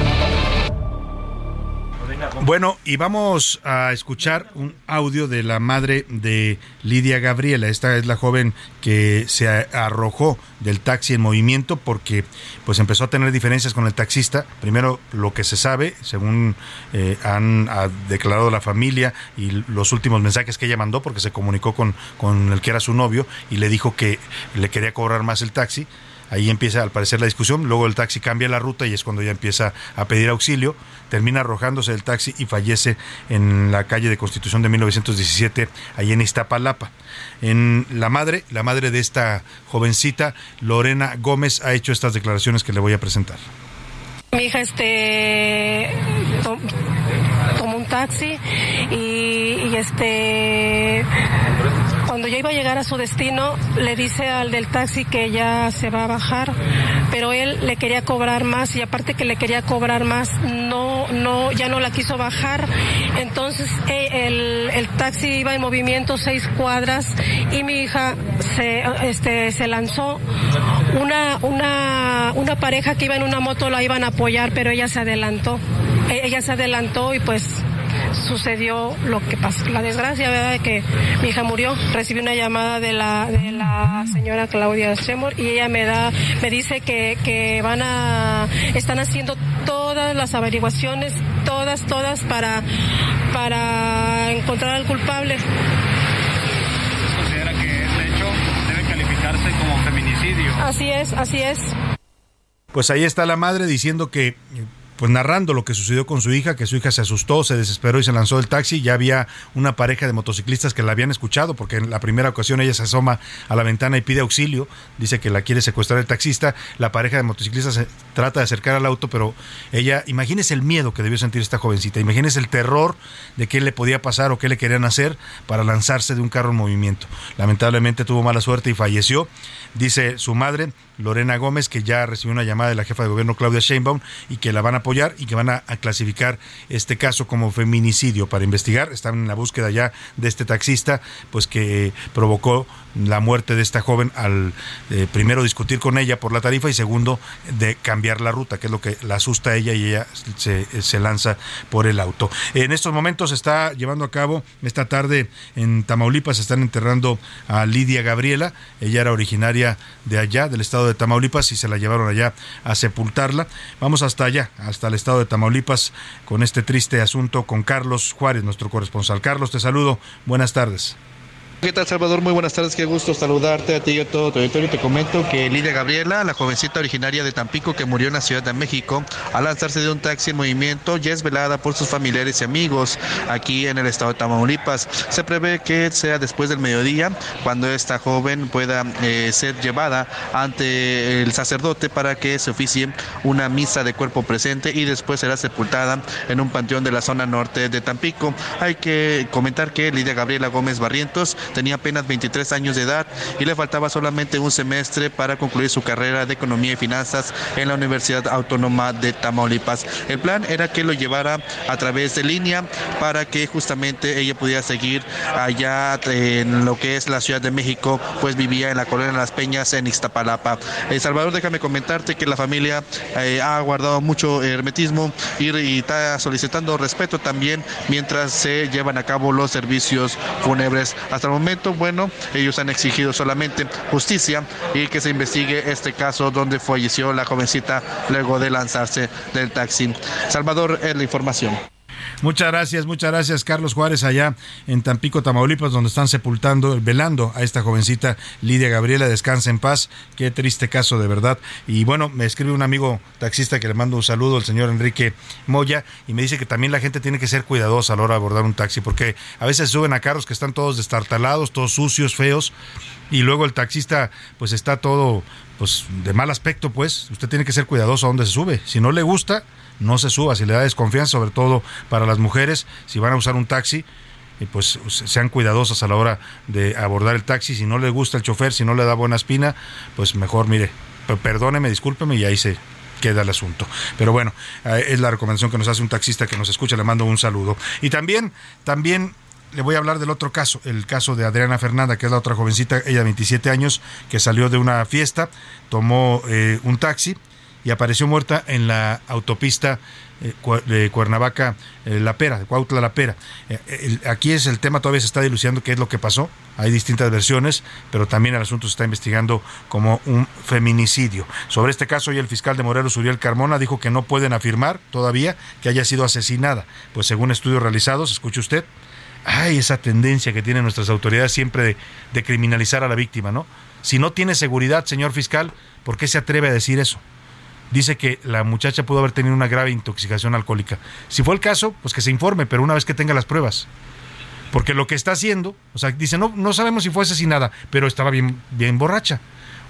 Bueno, y vamos a escuchar un audio de la madre de Lidia Gabriela. Esta es la joven que se arrojó del taxi en movimiento porque pues empezó a tener diferencias con el taxista. Primero, lo que se sabe, según eh, han ha declarado la familia y los últimos mensajes que ella mandó, porque se comunicó con, con el que era su novio y le dijo que le quería cobrar más el taxi. Ahí empieza al parecer la discusión, luego el taxi cambia la ruta y es cuando ella empieza a pedir auxilio, termina arrojándose del taxi y fallece en la calle de Constitución de 1917, ahí en Iztapalapa. En la madre, la madre de esta jovencita, Lorena Gómez, ha hecho estas declaraciones que le voy a presentar. Mi hija este tomó un taxi y este cuando ya iba a llegar a su destino, le dice al del taxi que ya se va a bajar, pero él le quería cobrar más y aparte que le quería cobrar más, no, no, ya no la quiso bajar. Entonces el, el taxi iba en movimiento seis cuadras y mi hija se, este, se lanzó. Una, una, una pareja que iba en una moto la iban a apoyar, pero ella se adelantó. Ella se adelantó y pues sucedió lo que pasó, la desgracia, ¿verdad? De que mi hija murió. Recibí una llamada de la, de la señora Claudia Shemor y ella me da, me dice que, que van a, están haciendo todas las averiguaciones, todas, todas para, para encontrar al culpable. ¿Considera que este hecho debe calificarse como feminicidio? Así es, así es. Pues ahí está la madre diciendo que pues narrando lo que sucedió con su hija, que su hija se asustó, se desesperó y se lanzó del taxi. Ya había una pareja de motociclistas que la habían escuchado, porque en la primera ocasión ella se asoma a la ventana y pide auxilio, dice que la quiere secuestrar el taxista. La pareja de motociclistas se trata de acercar al auto, pero ella, imagínese el miedo que debió sentir esta jovencita, imagínese el terror de qué le podía pasar o qué le querían hacer para lanzarse de un carro en movimiento. Lamentablemente tuvo mala suerte y falleció. Dice su madre, Lorena Gómez, que ya recibió una llamada de la jefa de gobierno Claudia Sheinbaum y que la van a apoyar y que van a, a clasificar este caso como feminicidio para investigar. Están en la búsqueda ya de este taxista, pues que provocó la muerte de esta joven al eh, primero discutir con ella por la tarifa y segundo de cambiar la ruta, que es lo que la asusta a ella y ella se, se lanza por el auto. En estos momentos se está llevando a cabo, esta tarde en Tamaulipas están enterrando a Lidia Gabriela, ella era originaria de allá, del estado de Tamaulipas, y se la llevaron allá a sepultarla. Vamos hasta allá, hasta el estado de Tamaulipas, con este triste asunto con Carlos Juárez, nuestro corresponsal. Carlos, te saludo, buenas tardes. ¿Qué tal, Salvador? Muy buenas tardes, qué gusto saludarte a ti y a todo tu auditorio. Te comento que Lidia Gabriela, la jovencita originaria de Tampico que murió en la Ciudad de México al lanzarse de un taxi en movimiento, ya es velada por sus familiares y amigos aquí en el estado de Tamaulipas. Se prevé que sea después del mediodía cuando esta joven pueda eh, ser llevada ante el sacerdote para que se oficie una misa de cuerpo presente y después será sepultada en un panteón de la zona norte de Tampico. Hay que comentar que Lidia Gabriela Gómez Barrientos tenía apenas 23 años de edad y le faltaba solamente un semestre para concluir su carrera de Economía y Finanzas en la Universidad Autónoma de Tamaulipas. El plan era que lo llevara a través de línea para que justamente ella pudiera seguir allá en lo que es la Ciudad de México, pues vivía en la colonia Las Peñas en Iztapalapa. El Salvador, déjame comentarte que la familia eh, ha guardado mucho hermetismo y, y está solicitando respeto también mientras se llevan a cabo los servicios fúnebres. Hasta el momento, bueno, ellos han exigido solamente justicia y que se investigue este caso donde falleció la jovencita luego de lanzarse del taxi. Salvador, es la información. Muchas gracias, muchas gracias Carlos Juárez allá en Tampico, Tamaulipas, donde están sepultando, velando a esta jovencita Lidia Gabriela, descansa en paz, qué triste caso de verdad. Y bueno, me escribe un amigo taxista que le mando un saludo, el señor Enrique Moya, y me dice que también la gente tiene que ser cuidadosa a la hora de abordar un taxi, porque a veces suben a carros que están todos destartalados, todos sucios, feos, y luego el taxista pues está todo pues de mal aspecto, pues usted tiene que ser cuidadoso a dónde se sube. Si no le gusta, no se suba, si le da desconfianza, sobre todo para las mujeres, si van a usar un taxi, pues sean cuidadosas a la hora de abordar el taxi, si no le gusta el chofer, si no le da buena espina, pues mejor mire, perdóneme, discúlpeme y ahí se queda el asunto. Pero bueno, eh, es la recomendación que nos hace un taxista que nos escucha, le mando un saludo. Y también, también le voy a hablar del otro caso, el caso de Adriana Fernanda, que es la otra jovencita, ella de 27 años, que salió de una fiesta, tomó eh, un taxi y apareció muerta en la autopista eh, de Cuernavaca, eh, La Pera, de Cuautla La Pera. aquí es el tema, todavía se está dilucidando qué es lo que pasó. Hay distintas versiones, pero también el asunto se está investigando como un feminicidio. Sobre este caso, hoy el fiscal de Morelos, Uriel Carmona, dijo que no pueden afirmar todavía que haya sido asesinada. Pues según estudios realizados, escuche usted, hay esa tendencia que tienen nuestras autoridades siempre de, criminalizar a la víctima, ¿no? Si no tiene seguridad, señor fiscal, ¿por qué se atreve a decir eso? Dice que la muchacha pudo haber tenido una grave intoxicación alcohólica. Si fue el caso, pues que se informe, pero una vez que tenga las pruebas. Porque lo que está haciendo, o sea, dice, no, no sabemos si fue asesinada, pero estaba bien, bien borracha.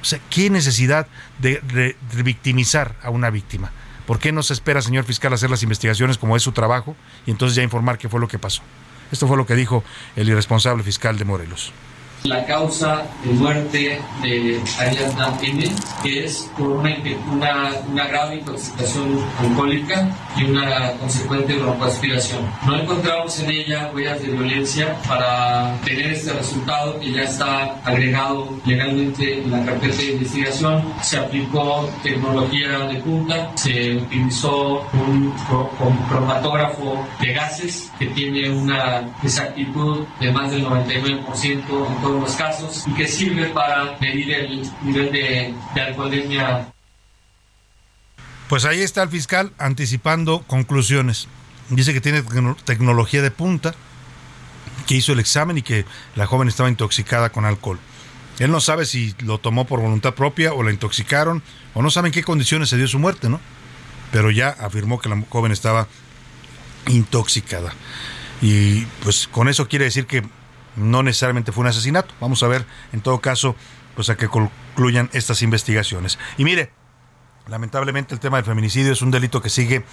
O sea, ¿qué necesidad de, de, de victimizar a una víctima? ¿Por qué no se espera, señor fiscal, hacer las investigaciones como es su trabajo y entonces ya informar qué fue lo que pasó? Esto fue lo que dijo el irresponsable fiscal de Morelos. La causa de muerte de Ariadna M, que es por una, una, una, grave intoxicación alcohólica y una consecuente broncoaspiración. No encontramos en ella huellas de violencia para tener este resultado que ya está agregado legalmente en la carpeta de investigación. Se aplicó tecnología de punta, se utilizó un, un cromatógrafo de gases que tiene una exactitud de más del 99% en todos los casos y que sirve para medir el nivel de, de alcoholemia. Pues ahí está el fiscal anticipando conclusiones. Dice que tiene tecnología de punta, que hizo el examen y que la joven estaba intoxicada con alcohol. Él no sabe si lo tomó por voluntad propia o la intoxicaron o no sabe en qué condiciones se dio su muerte, ¿no? Pero ya afirmó que la joven estaba intoxicada. Y pues con eso quiere decir que no necesariamente fue un asesinato. Vamos a ver, en todo caso, pues a que concluyan estas investigaciones. Y mire, lamentablemente el tema del feminicidio es un delito que sigue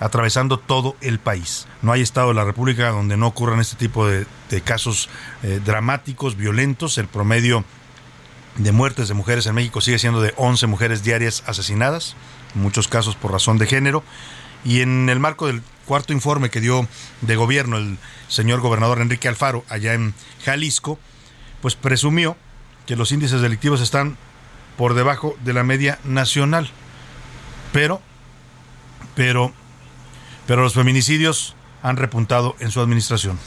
atravesando todo el país. No hay estado de la República donde no ocurran este tipo de, casos eh, dramáticos, violentos. El promedio de muertes de mujeres en México sigue siendo de 11 mujeres diarias asesinadas, en muchos casos por razón de género. Y en el marco del cuarto informe que dio de gobierno el señor gobernador Enrique Alfaro allá en Jalisco, pues presumió que los índices delictivos están por debajo de la media nacional. Pero, pero, pero los feminicidios han repuntado en su administración.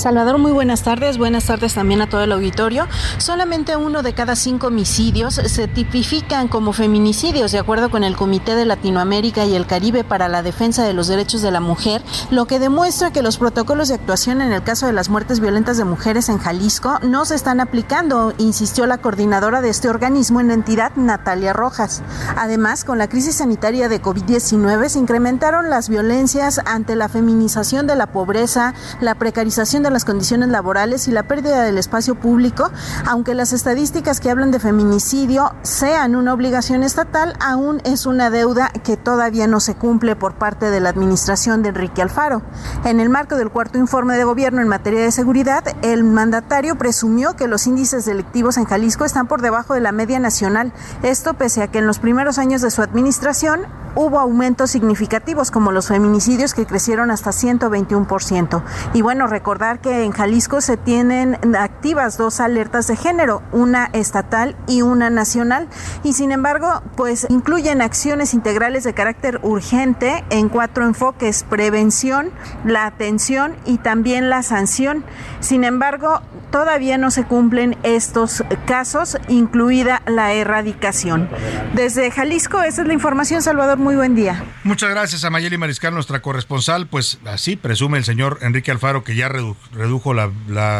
Salvador, muy buenas tardes. Buenas tardes también a todo el auditorio. Solamente uno de cada cinco homicidios se tipifican como feminicidios, de acuerdo con el Comité de Latinoamérica y el Caribe para la Defensa de los Derechos de la Mujer, lo que demuestra que los protocolos de actuación en el caso de las muertes violentas de mujeres en Jalisco no se están aplicando, insistió la coordinadora de este organismo en la entidad, Natalia Rojas. Además, con la crisis sanitaria de COVID-19 se incrementaron las violencias ante la feminización de la pobreza, la precarización las condiciones laborales y la pérdida del espacio público, aunque las estadísticas que hablan de feminicidio sean una obligación estatal, aún es una deuda que todavía no se cumple por parte de la administración de Enrique Alfaro. En el marco del cuarto informe de gobierno en materia de seguridad, el mandatario presumió que los índices delictivos en Jalisco están por debajo de la media nacional. Esto pese a que en los primeros años de su administración hubo aumentos significativos como los feminicidios que crecieron hasta 121%. Y bueno, recordar que en Jalisco se tienen activas dos alertas de género, una estatal y una nacional. Y sin embargo, pues incluyen acciones integrales de carácter urgente en cuatro enfoques, prevención, la atención y también la sanción. Sin embargo, todavía no se cumplen estos casos, incluida la erradicación. Desde Jalisco, esa es la información, Salvador muy buen día. Muchas gracias a Mayeli Mariscal, nuestra corresponsal. Pues así presume el señor Enrique Alfaro que ya redujo la,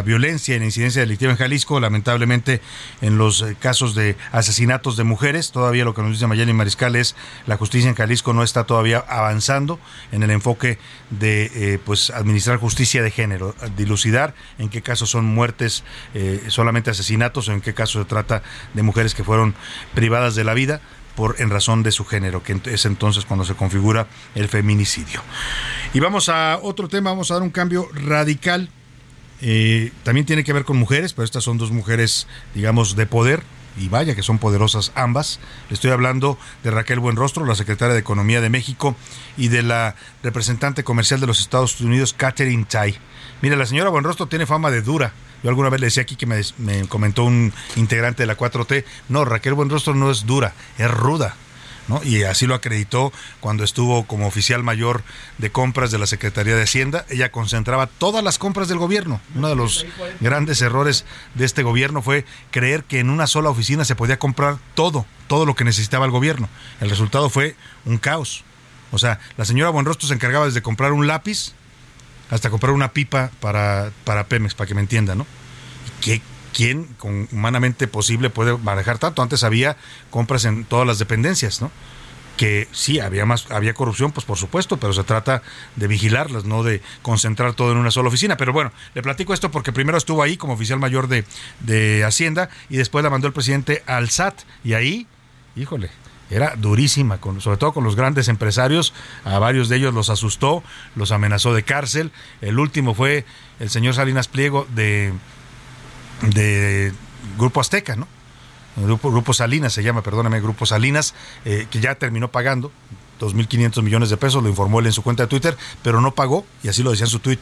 violencia y la incidencia delictiva en Jalisco, lamentablemente en los eh, casos de asesinatos de mujeres. Todavía lo que nos dice Mayeli Mariscal es la justicia en Jalisco no está todavía avanzando en el enfoque de eh, pues administrar justicia de género, dilucidar en qué casos son muertes eh, solamente asesinatos o en qué caso se trata de mujeres que fueron privadas de la vida por en razón de su género, que es entonces cuando se configura el feminicidio. Y vamos a otro tema, vamos a dar un cambio radical. Eh, también tiene que ver con mujeres, pero estas son dos mujeres, digamos, de poder, y vaya que son poderosas ambas. estoy hablando de Raquel Buenrostro, la secretaria de Economía de México, y de la representante comercial de los Estados Unidos, Catherine Tai. Mira, la señora Buenrostro tiene fama de dura, yo alguna vez le decía aquí que me, comentó un integrante de la 4T, no, Raquel Buenrostro no es dura, es ruda. Y así lo acreditó cuando estuvo como oficial mayor de compras de la Secretaría de Hacienda. Ella concentraba todas las compras del gobierno. Uno de los grandes errores de este gobierno fue creer que en una sola oficina se podía comprar todo, todo lo que necesitaba el gobierno. El resultado fue un caos. O sea, la señora Buenrostro se encargaba desde comprar un lápiz hasta comprar una pipa para, para Pemex, para que me entiendan, ¿no? ¿Qué, ¿Quién con humanamente posible puede manejar tanto? Antes había compras en todas las dependencias, ¿no? que sí había más había corrupción pues por supuesto pero se trata de vigilarlas no de concentrar todo en una sola oficina pero bueno le platico esto porque primero estuvo ahí como oficial mayor de, de hacienda y después la mandó el presidente al SAT y ahí híjole era durísima, sobre todo con los grandes empresarios. A varios de ellos los asustó, los amenazó de cárcel. El último fue el señor Salinas Pliego de, de Grupo Azteca, ¿no? Grupo, Grupo Salinas se llama, perdóname, Grupo Salinas, eh, que ya terminó pagando 2.500 millones de pesos, lo informó él en su cuenta de Twitter, pero no pagó, y así lo decía en su tweet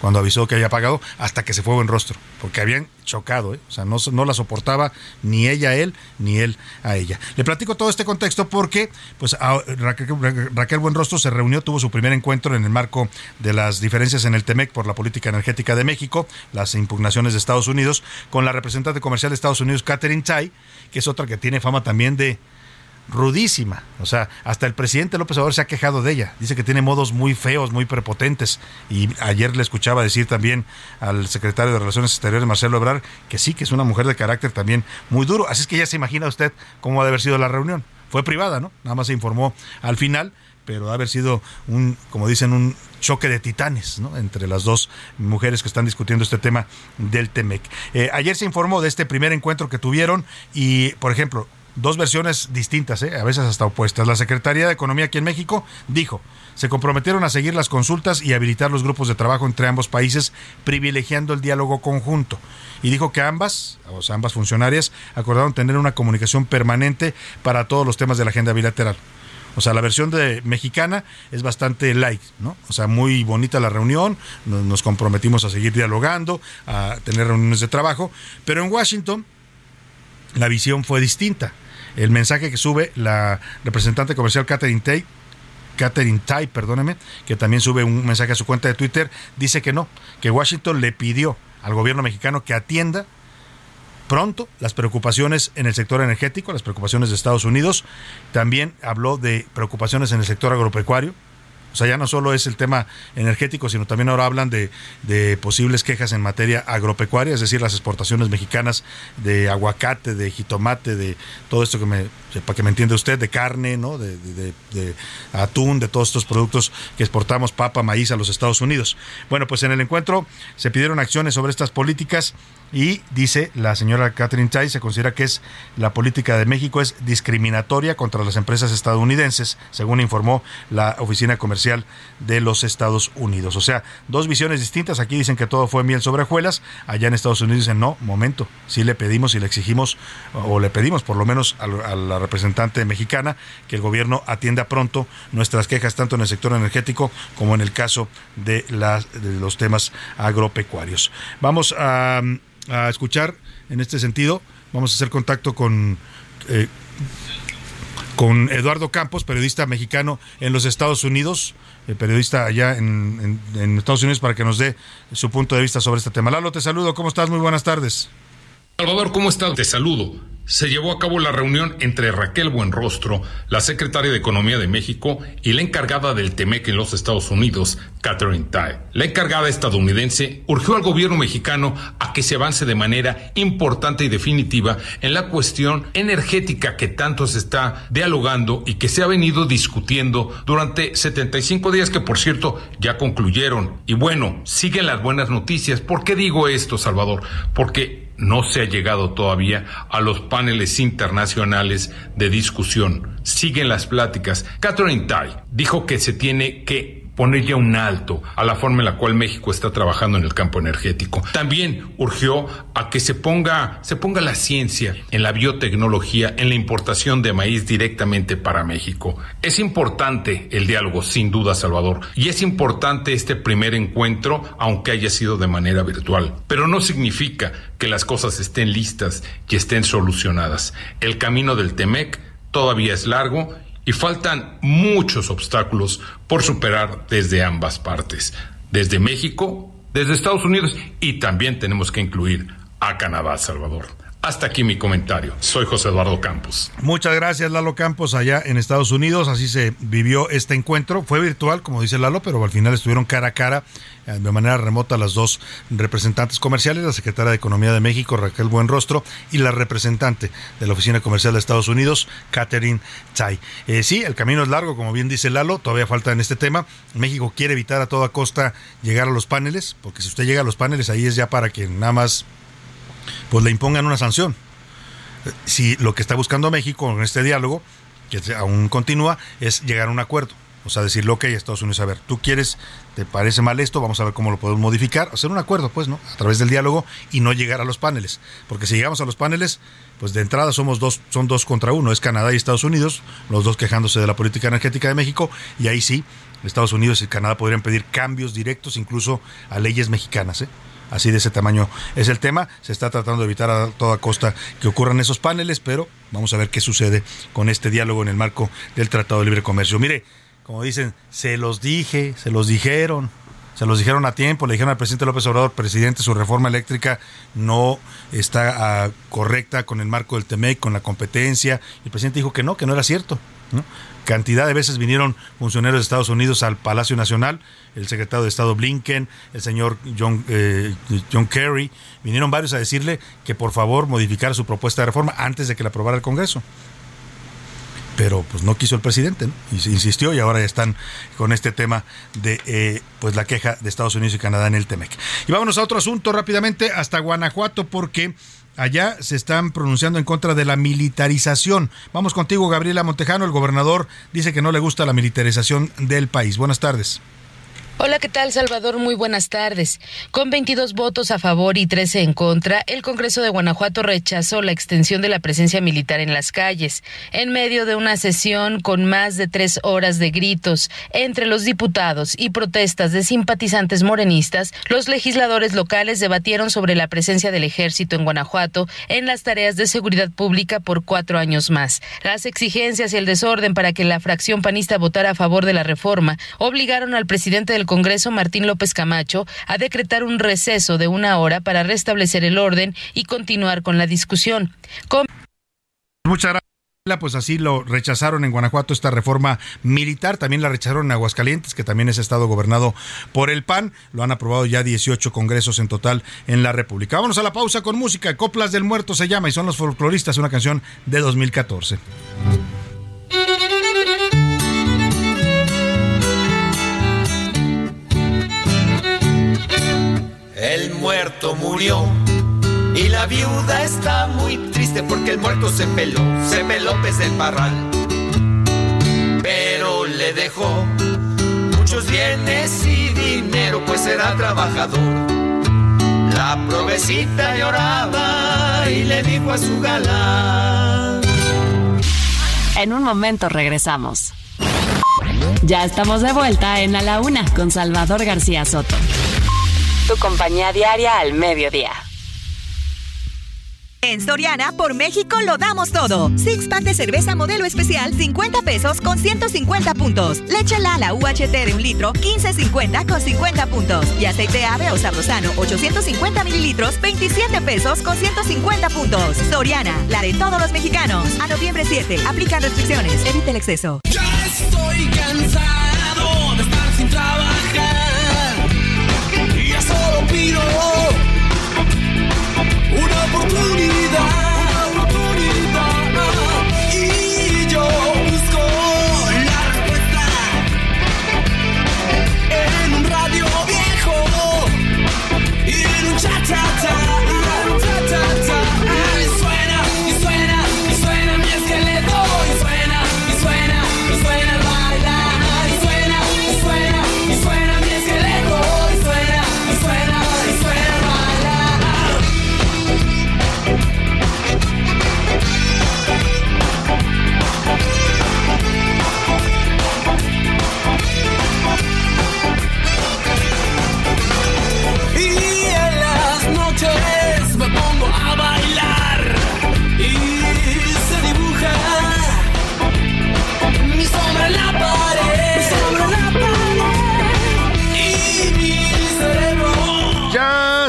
cuando avisó que había pagado, hasta que se fue en rostro, porque habían chocado, ¿eh? o sea, no, no la soportaba ni ella a él, ni él a ella. Le platico todo este contexto porque pues, Raquel, Raquel Buenrostro se reunió, tuvo su primer encuentro en el marco de las diferencias en el TEMEC por la política energética de México, las impugnaciones de Estados Unidos, con la representante comercial de Estados Unidos, Catherine Tai, que es otra que tiene fama también de rudísima. O sea, hasta el presidente López Obrador se ha quejado de ella. Dice que tiene modos muy feos, muy prepotentes. Y ayer le escuchaba decir también al secretario de Relaciones Exteriores, Marcelo Ebrard, que sí, que es una mujer de carácter también muy duro. Así es que ya se imagina usted cómo ha de haber sido la reunión. Fue privada, ¿no? Nada más se informó al final, pero ha haber sido un, como dicen, un choque de titanes, ¿no? Entre las dos mujeres que están discutiendo este tema del TEMEC. Eh, ayer se informó de este primer encuentro que tuvieron y, por ejemplo, dos versiones distintas, ¿eh? a veces hasta opuestas. La Secretaría de Economía aquí en México dijo, se comprometieron a seguir las consultas y habilitar los grupos de trabajo entre ambos países, privilegiando el diálogo conjunto. Y dijo que ambas, o sea, ambas funcionarias, acordaron tener una comunicación permanente para todos los temas de la agenda bilateral. O sea, la versión de mexicana es bastante light, ¿no? O sea, muy bonita la reunión, nos comprometimos a seguir dialogando, a tener reuniones de trabajo, pero en Washington la visión fue distinta. El mensaje que sube la representante comercial Catherine Tay, Catherine Tai, perdóneme, que también sube un mensaje a su cuenta de Twitter, dice que no, que Washington le pidió al gobierno mexicano que atienda pronto las preocupaciones en el sector energético, las preocupaciones de Estados Unidos. También habló de preocupaciones en el sector agropecuario. O sea, ya no solo es el tema energético, sino también ahora hablan de, de, posibles quejas en materia agropecuaria, es decir, las exportaciones mexicanas de aguacate, de jitomate, de todo esto que me, para que me entienda usted, de carne, ¿no? De, de, atún, de todos estos productos que exportamos, papa, maíz a los Estados Unidos. Bueno, pues en el encuentro se pidieron acciones sobre estas políticas y dice la señora Catherine Tai, se considera que es la política de México es discriminatoria contra las empresas estadounidenses, según informó la Oficina Comercial de los Estados Unidos. O sea, dos visiones distintas. Aquí dicen que todo fue miel sobre hojuelas. Allá en Estados Unidos dicen, no, momento, sí le pedimos y le exigimos, o le pedimos por lo menos a, a la representante mexicana que el gobierno atienda pronto nuestras quejas tanto en el sector energético como en el caso de, las, de los temas agropecuarios. Vamos a a escuchar en este sentido. Vamos a hacer contacto con, eh, con Eduardo Campos, periodista mexicano en los Estados Unidos, eh, periodista allá en, en, en, Estados Unidos, para que nos dé su punto de vista sobre este tema. Lalo, te saludo. ¿Cómo estás? Muy buenas tardes. Salvador, ¿cómo estás? Te saludo se llevó a cabo la reunión entre Raquel Buenrostro, la secretaria de Economía de México, y la encargada del TEMEC en los Estados Unidos, Catherine Tai. La encargada estadounidense urgió al gobierno mexicano a que se avance de manera importante y definitiva en la cuestión energética que tanto se está dialogando y que se ha venido discutiendo durante 75 días que por cierto ya concluyeron. Y bueno, siguen las buenas noticias. ¿Por qué digo esto, Salvador? Porque no se ha llegado todavía a los paneles internacionales de discusión. Siguen las pláticas. Catherine Tai dijo que se tiene que poner ya un alto a la forma en la cual México está trabajando en el campo energético. También urgió a que se ponga, se ponga la ciencia en la biotecnología, en la importación de maíz directamente para México. Es importante el diálogo, sin duda, Salvador, y es importante este primer encuentro, aunque haya sido de manera virtual. Pero no significa que las cosas estén listas y estén solucionadas. El camino del TEMEC todavía es largo y faltan muchos obstáculos por superar desde ambas partes, desde México, desde Estados Unidos y también tenemos que incluir a Canadá, Salvador. Hasta aquí mi comentario. Soy José Eduardo Campos. Muchas gracias, Lalo Campos, allá en Estados Unidos. Así se vivió este encuentro. Fue virtual, como dice Lalo, pero al final estuvieron cara a cara, de manera remota, las dos representantes comerciales, la secretaria de Economía de México, Raquel Buenrostro, y la representante de la Oficina Comercial de Estados Unidos, Catherine Tsai. Eh, sí, el camino es largo, como bien dice Lalo, todavía falta en este tema. México quiere evitar a toda costa llegar a los paneles, porque si usted llega a los paneles, ahí es ya para que nada más pues le impongan una sanción. Si lo que está buscando México en este diálogo, que aún continúa, es llegar a un acuerdo. O sea, decirle, ok, Estados Unidos, a ver, tú quieres, te parece mal esto, vamos a ver cómo lo podemos modificar, hacer un acuerdo, pues, ¿no? A través del diálogo y no llegar a los paneles. Porque si llegamos a los paneles, pues de entrada somos dos, son dos contra uno, es Canadá y Estados Unidos, los dos quejándose de la política energética de México, y ahí sí, Estados Unidos y Canadá podrían pedir cambios directos incluso a leyes mexicanas, ¿eh? Así de ese tamaño es el tema. Se está tratando de evitar a toda costa que ocurran esos paneles, pero vamos a ver qué sucede con este diálogo en el marco del Tratado de Libre Comercio. Mire, como dicen, se los dije, se los dijeron, se los dijeron a tiempo, le dijeron al presidente López Obrador, presidente, su reforma eléctrica no está uh, correcta con el marco del TEMEC, con la competencia. El presidente dijo que no, que no era cierto. Cantidad de veces vinieron funcionarios de Estados Unidos al Palacio Nacional, el secretario de Estado Blinken, el señor John, eh, John Kerry, vinieron varios a decirle que por favor modificara su propuesta de reforma antes de que la aprobara el Congreso pero pues no quiso el presidente, y insistió y ahora ya están con este tema de eh, pues la queja de Estados Unidos y Canadá en el Temec. Y vámonos a otro asunto rápidamente hasta Guanajuato porque allá se están pronunciando en contra de la militarización. Vamos contigo, Gabriela Montejano. El gobernador dice que no le gusta la militarización del país. Buenas tardes. Hola, ¿qué tal, Salvador? Muy buenas tardes. Con 22 votos a favor y 13 en contra, el Congreso de Guanajuato rechazó la extensión de la presencia militar en las calles, en medio de una sesión con más de tres horas de gritos entre los diputados y protestas de simpatizantes morenistas. Los legisladores locales debatieron sobre la presencia del ejército en Guanajuato en las tareas de seguridad pública por cuatro años más. Las exigencias y el desorden para que la fracción panista votara a favor de la reforma obligaron al presidente del Congreso, Martín López Camacho, a decretar un receso de una hora para restablecer el orden y continuar con la discusión. Muchas gracias pues así lo rechazaron en Guanajuato esta reforma militar, también la rechazaron en Aguascalientes, que también es estado gobernado por el PAN, lo han aprobado ya 18 congresos en total en la República. Vámonos a la pausa con música, Coplas del Muerto se llama y son los folcloristas, una canción de 2014. El muerto murió y la viuda está muy triste porque el muerto se peló, se peló pez del parral. Pero le dejó muchos bienes y dinero, pues era trabajador. La provecita lloraba y le dijo a su galán. En un momento regresamos. Ya estamos de vuelta en A la Una con Salvador García Soto. Tu compañía diaria al mediodía. En Soriana, por México lo damos todo. Six pack de cerveza modelo especial, 50 pesos con 150 puntos. Leche Lala UHT de un litro, 15.50 con 50 puntos. Y aceite ave o sabrosano, 850 mililitros, 27 pesos con 150 puntos. Soriana, la de todos los mexicanos. A noviembre 7, aplican restricciones. Evite el exceso. Ya estoy cansado solo pido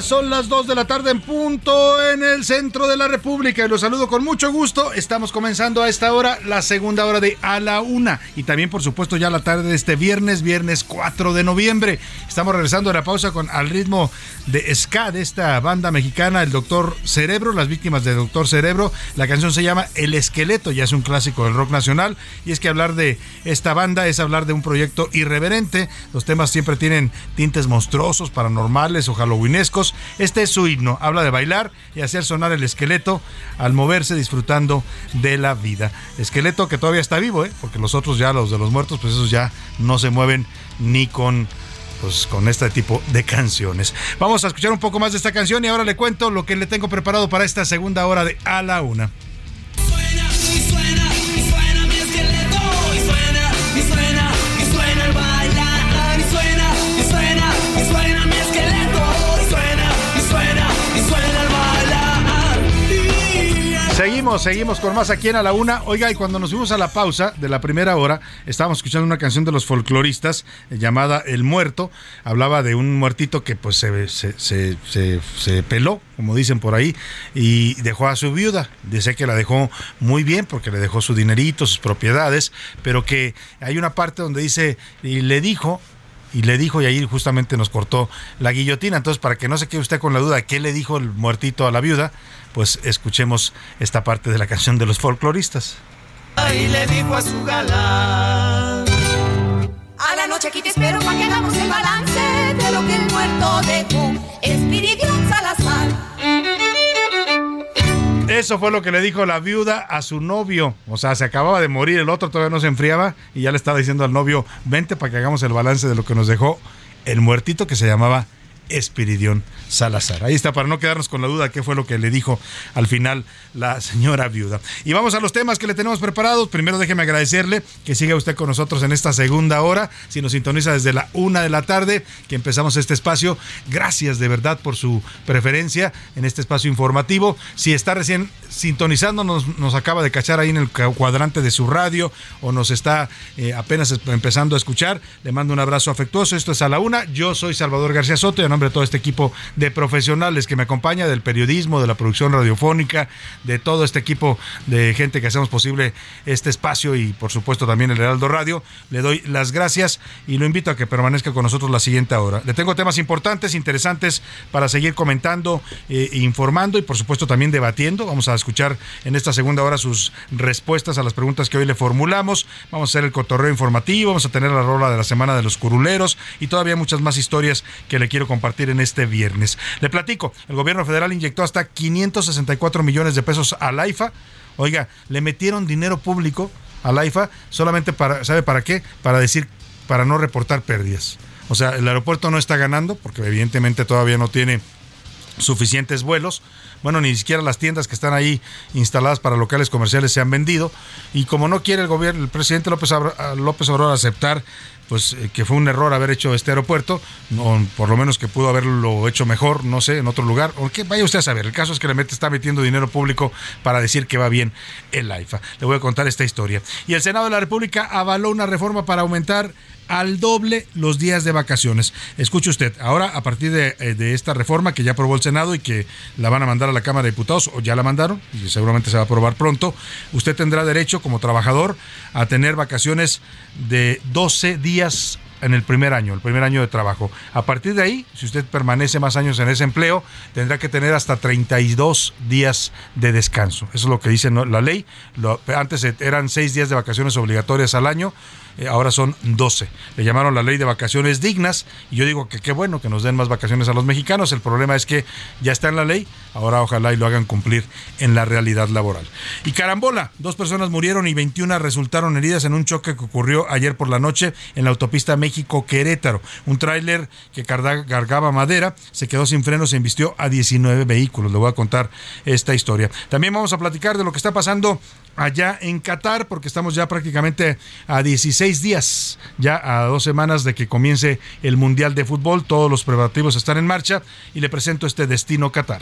son las 2 de la tarde en punto en el centro de la República los saludo con mucho gusto. Estamos comenzando a esta hora la segunda hora de A la Una y también por supuesto ya la tarde de este viernes, viernes 4 de noviembre. Estamos regresando a la pausa con al ritmo de ska de esta banda mexicana, el Doctor Cerebro, las víctimas de Doctor Cerebro. La canción se llama El Esqueleto, ya es un clásico del rock nacional y es que hablar de esta banda es hablar de un proyecto irreverente. Los temas siempre tienen tintes monstruosos, paranormales o halloweenescos. Este es su himno, habla de bailar y hacer sonar el esqueleto al moverse disfrutando de la vida. Esqueleto que todavía está vivo, ¿eh? porque los otros ya, los de los muertos, pues esos ya no se mueven ni con pues con este tipo de canciones. Vamos a escuchar un poco más de esta canción y ahora le cuento lo que le tengo preparado para esta segunda hora de A la Una. Suena, suena Seguimos, seguimos con más aquí en A la Una. Oiga, y cuando nos fuimos a la pausa de la primera hora, estábamos escuchando una canción de los folcloristas eh, llamada El Muerto. Hablaba de un muertito que pues se, se, se, se- se peló, como dicen por ahí, y dejó a su viuda. Dice que la dejó muy bien porque le dejó su dinerito, sus propiedades, pero que hay una parte donde dice, y le dijo, y le dijo, y ahí justamente nos cortó la guillotina. Entonces, para que no se quede usted con la duda de qué le dijo el muertito a la viuda, pues escuchemos esta parte de la canción de los folcloristas. y le dijo a su galán. A la noche aquí te espero para que hagamos el balance de lo que el muerto dejó. Eso fue lo que le dijo la viuda a su novio. O sea, se acababa de morir, el otro todavía no se enfriaba y ya le estaba diciendo al novio, vente para que hagamos el balance de lo que nos dejó el muertito que se llamaba Espiridión Salazar. Ahí está, para no quedarnos con la duda qué fue lo que le dijo al final la señora viuda. Y vamos a los temas que le tenemos preparados. Primero déjeme agradecerle que siga usted con nosotros en esta segunda hora. Si nos sintoniza desde la una de la tarde, que empezamos este espacio, gracias de verdad por su preferencia en este espacio informativo. Si está recién sintonizando, nos, acaba de cachar ahí en el cuadrante de su radio o nos está eh, apenas empezando a escuchar, le mando un abrazo afectuoso. Esto es a la una. Yo soy Salvador García Soto y de todo este equipo de profesionales que me acompaña, del periodismo, de la producción radiofónica, de todo este equipo de gente que hacemos posible este espacio y por supuesto también el Heraldo Radio, le doy las gracias y lo invito a que permanezca con nosotros la siguiente hora. Le tengo temas importantes, interesantes para seguir comentando, e informando y por supuesto también debatiendo. Vamos a escuchar en esta segunda hora sus respuestas a las preguntas que hoy le formulamos. Vamos a hacer el cotorreo informativo, vamos a tener la rola de la semana de los curuleros y todavía muchas más historias que le quiero compartir en este viernes. Le platico, el gobierno federal inyectó hasta 564 millones de pesos al AIFA. Oiga, le metieron dinero público al AIFA solamente para, ¿sabe para qué? Para decir, para no reportar pérdidas. O sea, el aeropuerto no está ganando porque evidentemente todavía no tiene suficientes vuelos. Bueno, ni siquiera las tiendas que están ahí instaladas para locales comerciales se han vendido. Y como no quiere el gobierno, el presidente López, López Obrador aceptar pues eh, que fue un error haber hecho este aeropuerto, no, por lo menos que pudo haberlo hecho mejor, no sé, en otro lugar, o que vaya usted a saber. El caso es que le está metiendo dinero público para decir que va bien el AIFA. Le voy a contar esta historia. Y el Senado de la República avaló una reforma para aumentar al doble los días de vacaciones. Escuche usted, ahora a partir de, eh, de, esta reforma que ya aprobó el Senado y que la van a mandar a la Cámara de Diputados, o ya la mandaron, y seguramente se va a aprobar pronto, usted tendrá derecho como trabajador a tener vacaciones de 12 días en el primer año, el primer año de trabajo. A partir de ahí, si usted permanece más años en ese empleo, tendrá que tener hasta 32 días de descanso. Eso es lo que dice la ley. antes eran 6 días de vacaciones obligatorias al año. Eh, ahora son 12. Le llamaron la ley de vacaciones dignas y yo digo que qué bueno que nos den más vacaciones a los mexicanos. El problema es que ya está en la ley, ahora ojalá y lo hagan cumplir en la realidad laboral. Y carambola, dos personas murieron y 21 resultaron heridas en un choque que ocurrió ayer por la noche en la autopista México-Querétaro. Un tráiler que cargaba madera se quedó sin frenos e invistió a 19 vehículos. Le voy a contar esta historia. También vamos a platicar de lo que está pasando allá en Qatar, porque estamos ya prácticamente a 16 días, ya a dos semanas de que comience el Mundial de Fútbol. Todos los preparativos están en marcha y le presento este destino Qatar.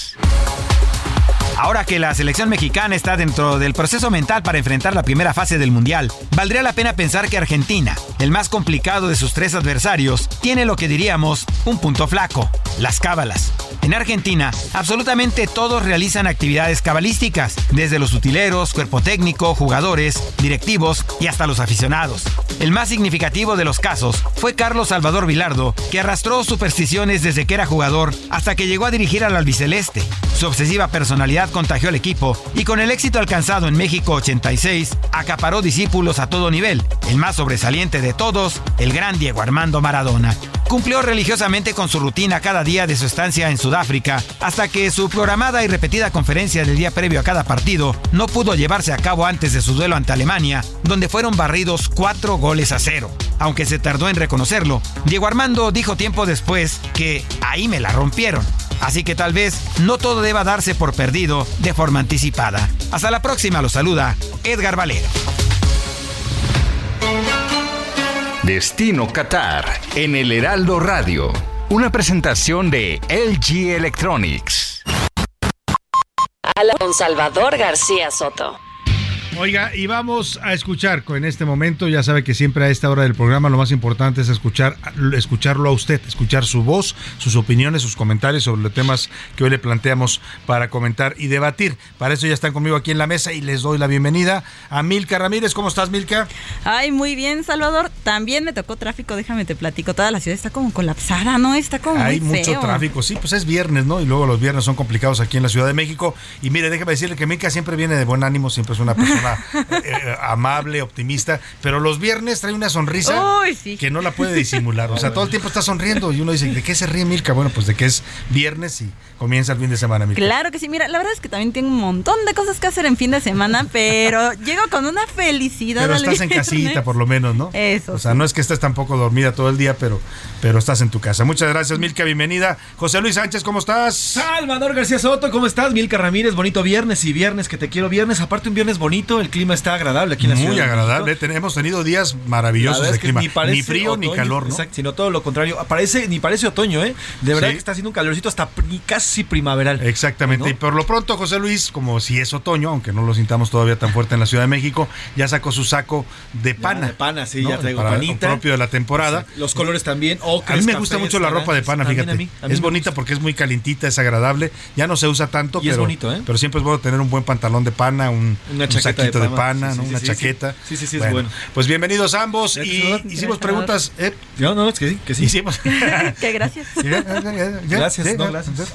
Ahora que la selección mexicana está dentro del proceso mental para enfrentar la primera fase del Mundial, valdría la pena pensar que Argentina, el más complicado de sus tres adversarios, tiene lo que diríamos un punto flaco, las cábalas. En Argentina, absolutamente todos realizan actividades cabalísticas, desde los utileros, cuerpo técnico, jugadores, directivos y hasta los aficionados. El más significativo de los casos fue Carlos Salvador Vilardo, que arrastró supersticiones desde que era jugador hasta que llegó a dirigir al albiceleste. Su obsesiva personalidad contagió al equipo y con el éxito alcanzado en México 86, acaparó discípulos a todo nivel. El más sobresaliente de todos, el gran Diego Armando Maradona. Cumplió religiosamente con su rutina cada día de su estancia en Sudáfrica, hasta que su programada y repetida conferencia del día previo a cada partido no pudo llevarse a cabo antes de su duelo ante Alemania, donde fueron barridos cuatro goles a cero. Aunque se tardó en reconocerlo, Diego Armando dijo tiempo después que ahí me la rompieron. Así que tal vez no todo deba darse por perdido de forma anticipada. Hasta la próxima, lo saluda Edgar Valero. Destino Qatar en el Heraldo Radio. Una presentación de LG Electronics. con Salvador García Soto. Oiga, y vamos a escuchar en este momento, ya sabe que siempre a esta hora del programa lo más importante es escuchar escucharlo a usted, escuchar su voz, sus opiniones, sus comentarios sobre los temas que hoy le planteamos para comentar y debatir. Para eso ya están conmigo aquí en la mesa y les doy la bienvenida a Milka Ramírez. ¿Cómo estás, Milka? Ay, muy bien, Salvador. También me tocó tráfico, déjame te platico. Toda la ciudad está como colapsada, ¿no? Está como Hay muy mucho feo. tráfico, sí, pues es viernes, ¿no? Y luego los viernes son complicados aquí en la Ciudad de México. Y mire, déjame decirle que Milka siempre viene de buen ánimo, siempre es una persona eh, eh, amable, optimista, pero los viernes trae una sonrisa Uy, sí. que no la puede disimular. O sea, todo el tiempo está sonriendo y uno dice, ¿de qué se ríe Milka? Bueno, pues de que es viernes y comienza el fin de semana, Milka. Claro que sí, mira, la verdad es que también tengo un montón de cosas que hacer en fin de semana, pero llego con una felicidad. Pero estás en casita, por lo menos, ¿no? Eso O sea, no es que estés tampoco dormida todo el día, pero, pero estás en tu casa. Muchas gracias, Milka, bienvenida. José Luis Sánchez, ¿cómo estás? Salvador García Soto, ¿cómo estás? Milka Ramírez, bonito viernes y viernes que te quiero viernes. Aparte un viernes bonito, el clima está agradable aquí en la ciudad. Muy de agradable. Ten- hemos tenido días maravillosos de es clima. Ni, frío ni calor, ¿no? Exacto, sino todo lo contrario. Parece, ni parece otoño, ¿eh? De verdad Sí. que está haciendo un calorcito hasta casi primaveral. Exactamente. ¿No? Y por lo pronto, José Luis, como si es otoño, aunque no lo sintamos todavía tan fuerte en la Ciudad de México, ya sacó su saco de pana. de pana, sí, ¿no? ya traigo Para- panita. propio de la temporada. Los colores también. A ocres, mí me gusta cafés, mucho la ropa de pana, fíjate. A mí, a mí es bonita porque es muy calientita, es agradable. Ya no se usa tanto, Y es pero, bonito, ¿eh? pero siempre es bueno tener un buen pantalón de pana, un, Una un chaqueta saquito de de pana, sí, ¿no? sí, una sí, chaqueta. sí, sí, sí, es bueno. Pues bienvenidos ambos y hicimos preguntas. ¿eh? No, no, es que sí, que sí. Hicimos. que gracias. Gracias, ¿Sí? no, gracias.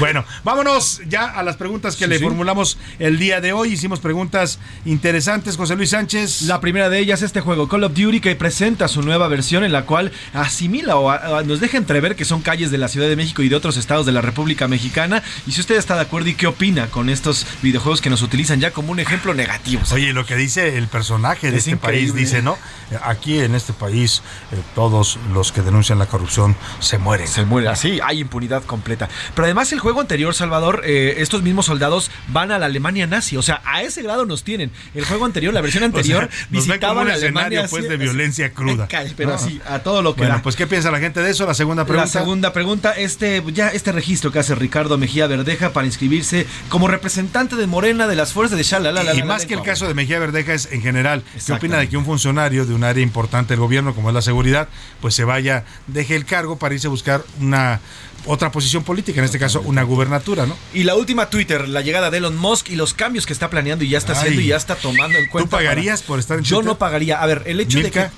Bueno, vámonos ya a las preguntas que Sí, le sí. formulamos el día de hoy. Hicimos preguntas interesantes, José Luis Sánchez. La primera de ellas, este juego Call of Duty, que presenta su nueva versión en la cual asimila o a- a- nos deja entrever que son calles de la Ciudad de México y de otros estados de la República Mexicana. Y si usted está de acuerdo y qué opina con estos videojuegos que nos utilizan ya como un ejemplo negativo. Oye, lo que dice el personaje de Es este país, dice, ¿no? Aquí en este país eh, todos los que denuncian la corrupción se mueren. Se muere así, hay impunidad completa. Pero además el juego anterior, Salvador, eh, estos mismos soldados van a la Alemania nazi. O sea, a ese grado nos tienen. El juego anterior, la versión anterior, O sea, visitaban un a Alemania. escenario pues de violencia cruda. Pero ¿no? así, a todo lo que Bueno, da. pues ¿qué piensa la gente de eso? La segunda pregunta. La segunda pregunta, este, ya este registro que hace Ricardo Mejía Verdeja para inscribirse como representante de Morena de las fuerzas de Y más que el caso de Mejía Verdeja es en general, ¿qué opina de que un funcionario de un área importante del gobierno como es la seguridad, pues se vaya, deje el cargo para irse a buscar una otra posición política, en este caso una gubernatura, ¿no? Y la última Twitter, la llegada de Elon Musk y los cambios que está planeando y ya está Ay. haciendo y ya está tomando en cuenta. pagarías para- por estar en Yo Twitter? no pagaría. A ver, el hecho Milka. de que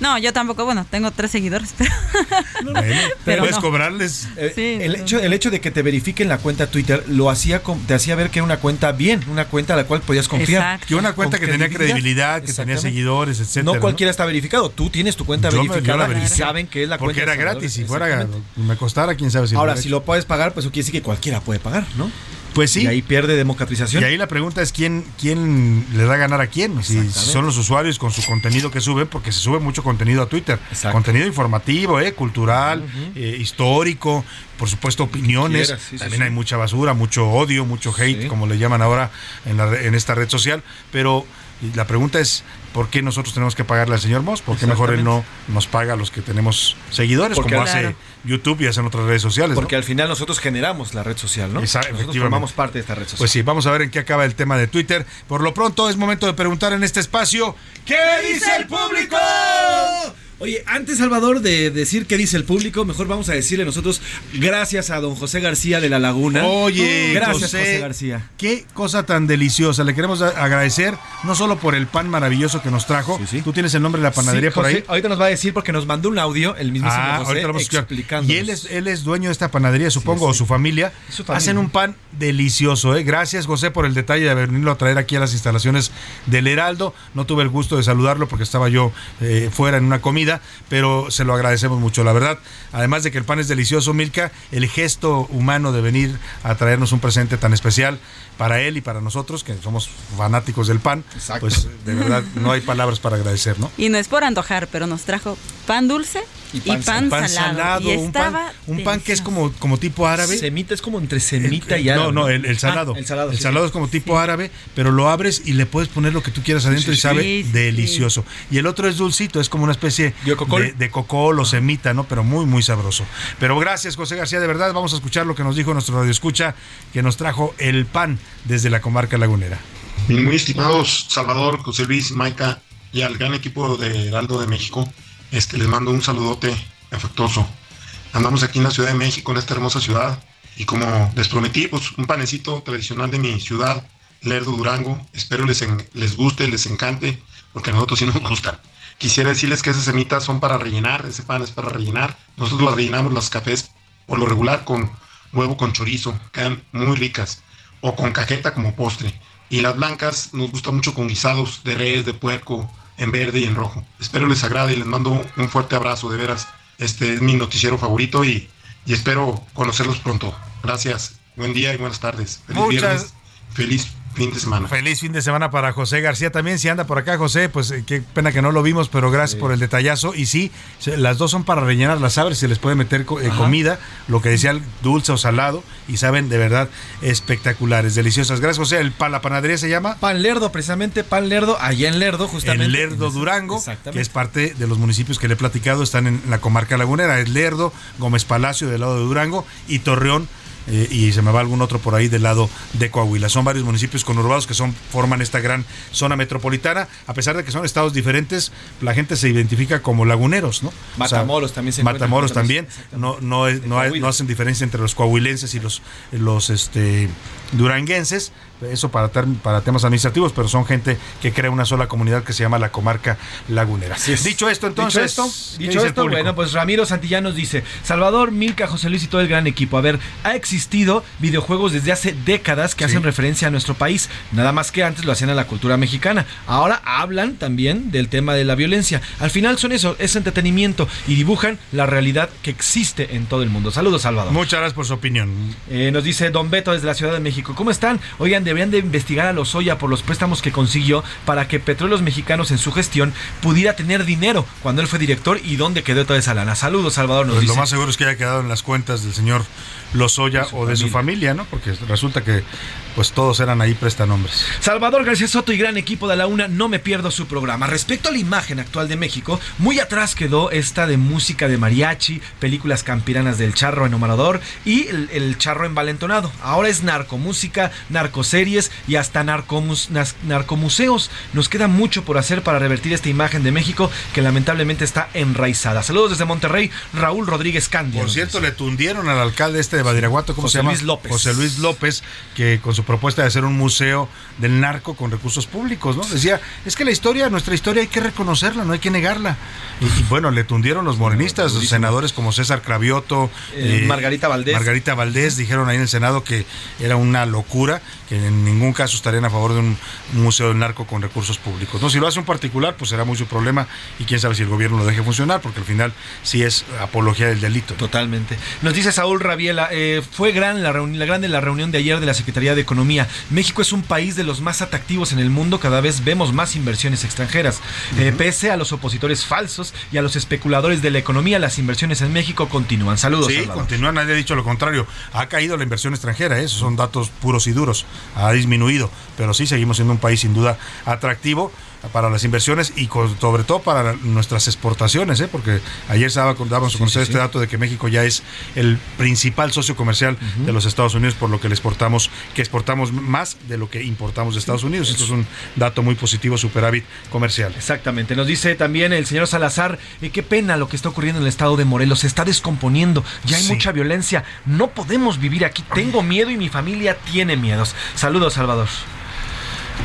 No, yo tampoco, bueno, tengo tres seguidores, pero Bueno, Pero puedes no. cobrarles. Eh, el, hecho, el hecho de que te verifiquen la cuenta Twitter lo hacía te hacía ver que era una cuenta bien, una cuenta a la cual podías confiar. Exacto. Que una cuenta Con que tenía credibilidad, que tenía seguidores, etcétera. No cualquiera está verificado. Tú tienes tu cuenta Yo me- yo verificada la y saben que es la Porque cuenta. era de Salvador. gratis, si fuera me costara, quién sabe si Ahora, si lo puedes pagar, pues eso quiere decir que cualquiera puede pagar, ¿no? Pues sí. Y ahí pierde democratización. Y ahí la pregunta es quién, quién le da a ganar a quién. Si son los usuarios con su contenido que suben, porque se sube mucho contenido a Twitter. Contenido informativo, eh, cultural, eh, histórico, por supuesto opiniones. Sí, También sí. hay mucha basura, mucho odio, mucho hate, como le llaman ahora en, la en esta red social. Pero la pregunta es, ¿por qué nosotros tenemos que pagarle al señor Moss? ¿Por qué mejor él no nos paga a los que tenemos seguidores, Porque- como Claro. hace YouTube y hacen otras redes sociales? ¿no? Porque al final nosotros generamos la red social, ¿no? Esa- nosotros formamos parte de esta red social. Pues sí, vamos a ver en qué acaba el tema de Twitter. Por lo pronto es momento de preguntar en este espacio, ¿qué dice el público? Oye, antes, Salvador, de decir qué dice el público, mejor vamos a decirle nosotros gracias a don José García de La Laguna. Oye, gracias, José, José García. Qué cosa tan deliciosa. Le queremos agradecer no solo por el pan maravilloso que nos trajo. Tú tienes el nombre de la panadería Sí, por José, ahí. Ahorita nos va a decir porque nos mandó un audio, el mismísimo Ah, José, ahorita lo vamos a escuchar. explicándonos. Y él es, él es dueño de esta panadería, supongo, o su familia. Su familia. Hacen un pan delicioso, ¿eh? Gracias, José, por el detalle de venirlo a traer aquí a las instalaciones del Heraldo. No tuve el gusto de saludarlo porque estaba yo eh, fuera en una comida, pero se lo agradecemos mucho, la verdad. Además de que el pan es delicioso, Milka, el gesto humano de venir a traernos un presente tan especial para él y para nosotros, que somos fanáticos del pan, pues de verdad no hay palabras para agradecer, ¿no? Y no es por antojar, pero nos trajo pan dulce y pan, salado. y un pan, estaba un pan que es como, como tipo árabe. Semita es como entre semita y No, árabe. no, el, el Ah, salado. el salado. El sí. salado es como tipo árabe, pero lo abres y le puedes poner lo que tú quieras adentro sí, y sabe sí. Sí, sí, delicioso. Y el otro es dulcito, es como una especie ¿De cocol? de, de cocol o semita, ¿no? Pero muy, muy sabroso. Pero gracias, José García, de verdad. Vamos a escuchar lo que nos dijo nuestro radio escucha, que nos trajo el pan desde la comarca lagunera. Muy estimados Salvador, José Luis, Maica y al gran equipo de Heraldo de México, este, les mando un saludote afectuoso. Andamos aquí en la Ciudad de México, en esta hermosa ciudad, y como les prometí, pues un panecito tradicional de mi ciudad, Lerdo Durango. Espero les, en- les guste, les encante, porque a nosotros sí nos gustan. Quisiera decirles que esas semitas son para rellenar, ese pan es para rellenar. Nosotros las rellenamos los cafés por lo regular con huevo con chorizo, quedan muy ricas, o con cajeta como postre. Y las blancas nos gusta mucho con guisados de res, de puerco, en verde y en rojo. Espero les agrade y les mando un fuerte abrazo, de veras. Este es mi noticiero favorito y, y espero conocerlos pronto. Gracias, buen día y buenas tardes. Feliz Muchas- viernes, feliz fin de semana. Feliz fin de semana para José García también. Si anda por acá, José, pues eh, qué pena que no lo vimos, pero gracias por el detallazo. Y sí, las dos son para rellenar las sabres, se les puede meter eh, Ajá. comida, lo que decía el dulce o salado, y saben de verdad espectaculares, deliciosas. Gracias, José. El, pa- la panadería se llama Pan Lerdo, precisamente Pan Lerdo, allá en Lerdo, justamente. en Lerdo, Durango, que es parte de los municipios que le he platicado, están en la comarca lagunera. Es Lerdo, Gómez Palacio del lado de Durango y Torreón. Eh, y se me va algún otro por ahí del lado de Coahuila. Son varios municipios conurbados que son forman esta gran zona metropolitana. A pesar de que son estados diferentes, la gente se identifica como laguneros, ¿no? O sea, Matamoros también se Matamoros también. No, no, es- no, hay- no hacen diferencia entre los coahuilenses y los, los este, duranguenses. Eso para, ter- para temas administrativos, pero son gente que crea una sola comunidad que se llama la comarca lagunera. Dicho esto, entonces, Dicho esto, bueno, pues Ramiro Santillán nos dice, Salvador, Milka, José Luis y todo el gran equipo. A ver, ha existido videojuegos desde hace décadas que Sí. hacen referencia a nuestro país, nada más que antes lo hacían a la cultura mexicana. Ahora hablan también del tema de la violencia. Al final son eso, es entretenimiento y dibujan la realidad que existe en todo el mundo. Saludos, Salvador. Muchas gracias por su opinión. Eh, nos dice Don Beto desde la Ciudad de México. ¿Cómo están? Oigan, deberían de investigar a Lozoya por los préstamos que consiguió para que Petróleos Mexicanos en su gestión pudiera tener dinero cuando él fue director y dónde quedó toda esa lana. Saludos, Salvador. Nos Pues lo más seguro es que haya quedado en las cuentas del señor Lozoya o de su familia, ¿no? Porque resulta que pues todos eran ahí prestanombres. Salvador García Soto y gran equipo de la UNA, no me pierdo su programa. Respecto a la imagen actual de México, muy atrás quedó esta de música de mariachi, películas campiranas del charro enumerador y el, el charro envalentonado. Ahora es narcomúsica, narcoseries y hasta narcomus- nas- narcomuseos. Nos queda mucho por hacer para revertir esta imagen de México que lamentablemente está enraizada. Saludos desde Monterrey, Raúl Rodríguez Candia. Por cierto, le tundieron al alcalde este de Badiraguato, ¿cómo José se llama? Luis López. José Luis López, que con su propuesta de hacer un museo del narco con recursos públicos, ¿no? Decía, es que la historia, nuestra historia hay que reconocerla, no hay que negarla. Y, y bueno, le tundieron los morenistas, los senadores como César Cravioto, Eh, Margarita Valdés. Margarita Valdés dijeron ahí en el Senado que era una locura, que en ningún caso estarían a favor de un museo del narco con recursos públicos. No, si lo hace un particular, pues será su problema y quién sabe si el gobierno lo deje funcionar, porque al final sí es apología del delito. Totalmente. Nos dice Saúl Rabiela, eh, fue gran la, la grande la reunión de ayer de la Secretaría de Economía. México es un país de los más atractivos en el mundo, cada vez vemos más inversiones extranjeras. Eh, pese a los opositores falsos y a los especuladores de la economía, las inversiones en México continúan. Saludos. Sí, Salvador. continúa, nadie ha dicho lo contrario. Ha caído la inversión extranjera, ¿eh? esos son datos puros y duros. Ha disminuido, pero sí seguimos siendo un país sin duda atractivo para las inversiones y con- sobre todo para nuestras exportaciones, ¿eh? porque ayer dábamos a conocer este dato de que México ya es el principal socio comercial de los Estados Unidos, por lo que le exportamos, que exportamos más de lo que importamos de Estados Unidos. Esto es un dato muy positivo, superávit comercial. Exactamente. Nos dice también el señor Salazar, eh, qué pena lo que está ocurriendo en el estado de Morelos. Se está descomponiendo. Ya hay mucha violencia. No podemos vivir aquí. Tengo miedo y mi familia tiene miedos. Saludos, Salvador.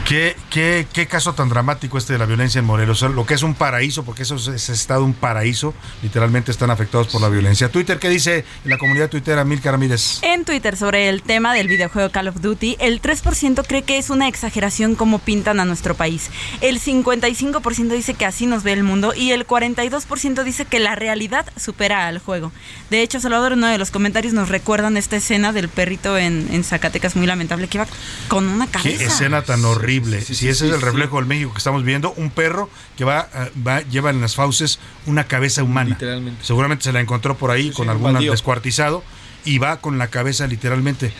¿Qué, qué, qué caso tan dramático este de la violencia en Morelos. O sea, Lo que es un paraíso, porque eso es, es estado un paraíso, literalmente están afectados por la violencia. Twitter, ¿qué dice la comunidad tuitera Milka Ramírez? En Twitter sobre el tema del videojuego Call of Duty, el 3% cree que es una exageración como pintan a nuestro país. El 55% dice que así nos ve el mundo y el 42% dice que la realidad supera al juego. De hecho, Salvador, uno de los comentarios nos recuerdan esta escena del perrito en, en Zacatecas muy lamentable que iba con una Qué cabeza. escena tan horrible. Sí, si ese sí, es el sí. reflejo del México que estamos viendo, un perro que va, eh, va lleva en las fauces una cabeza humana. Literalmente. Seguramente se la encontró por ahí con sí, algún descuartizado y va con la cabeza literalmente.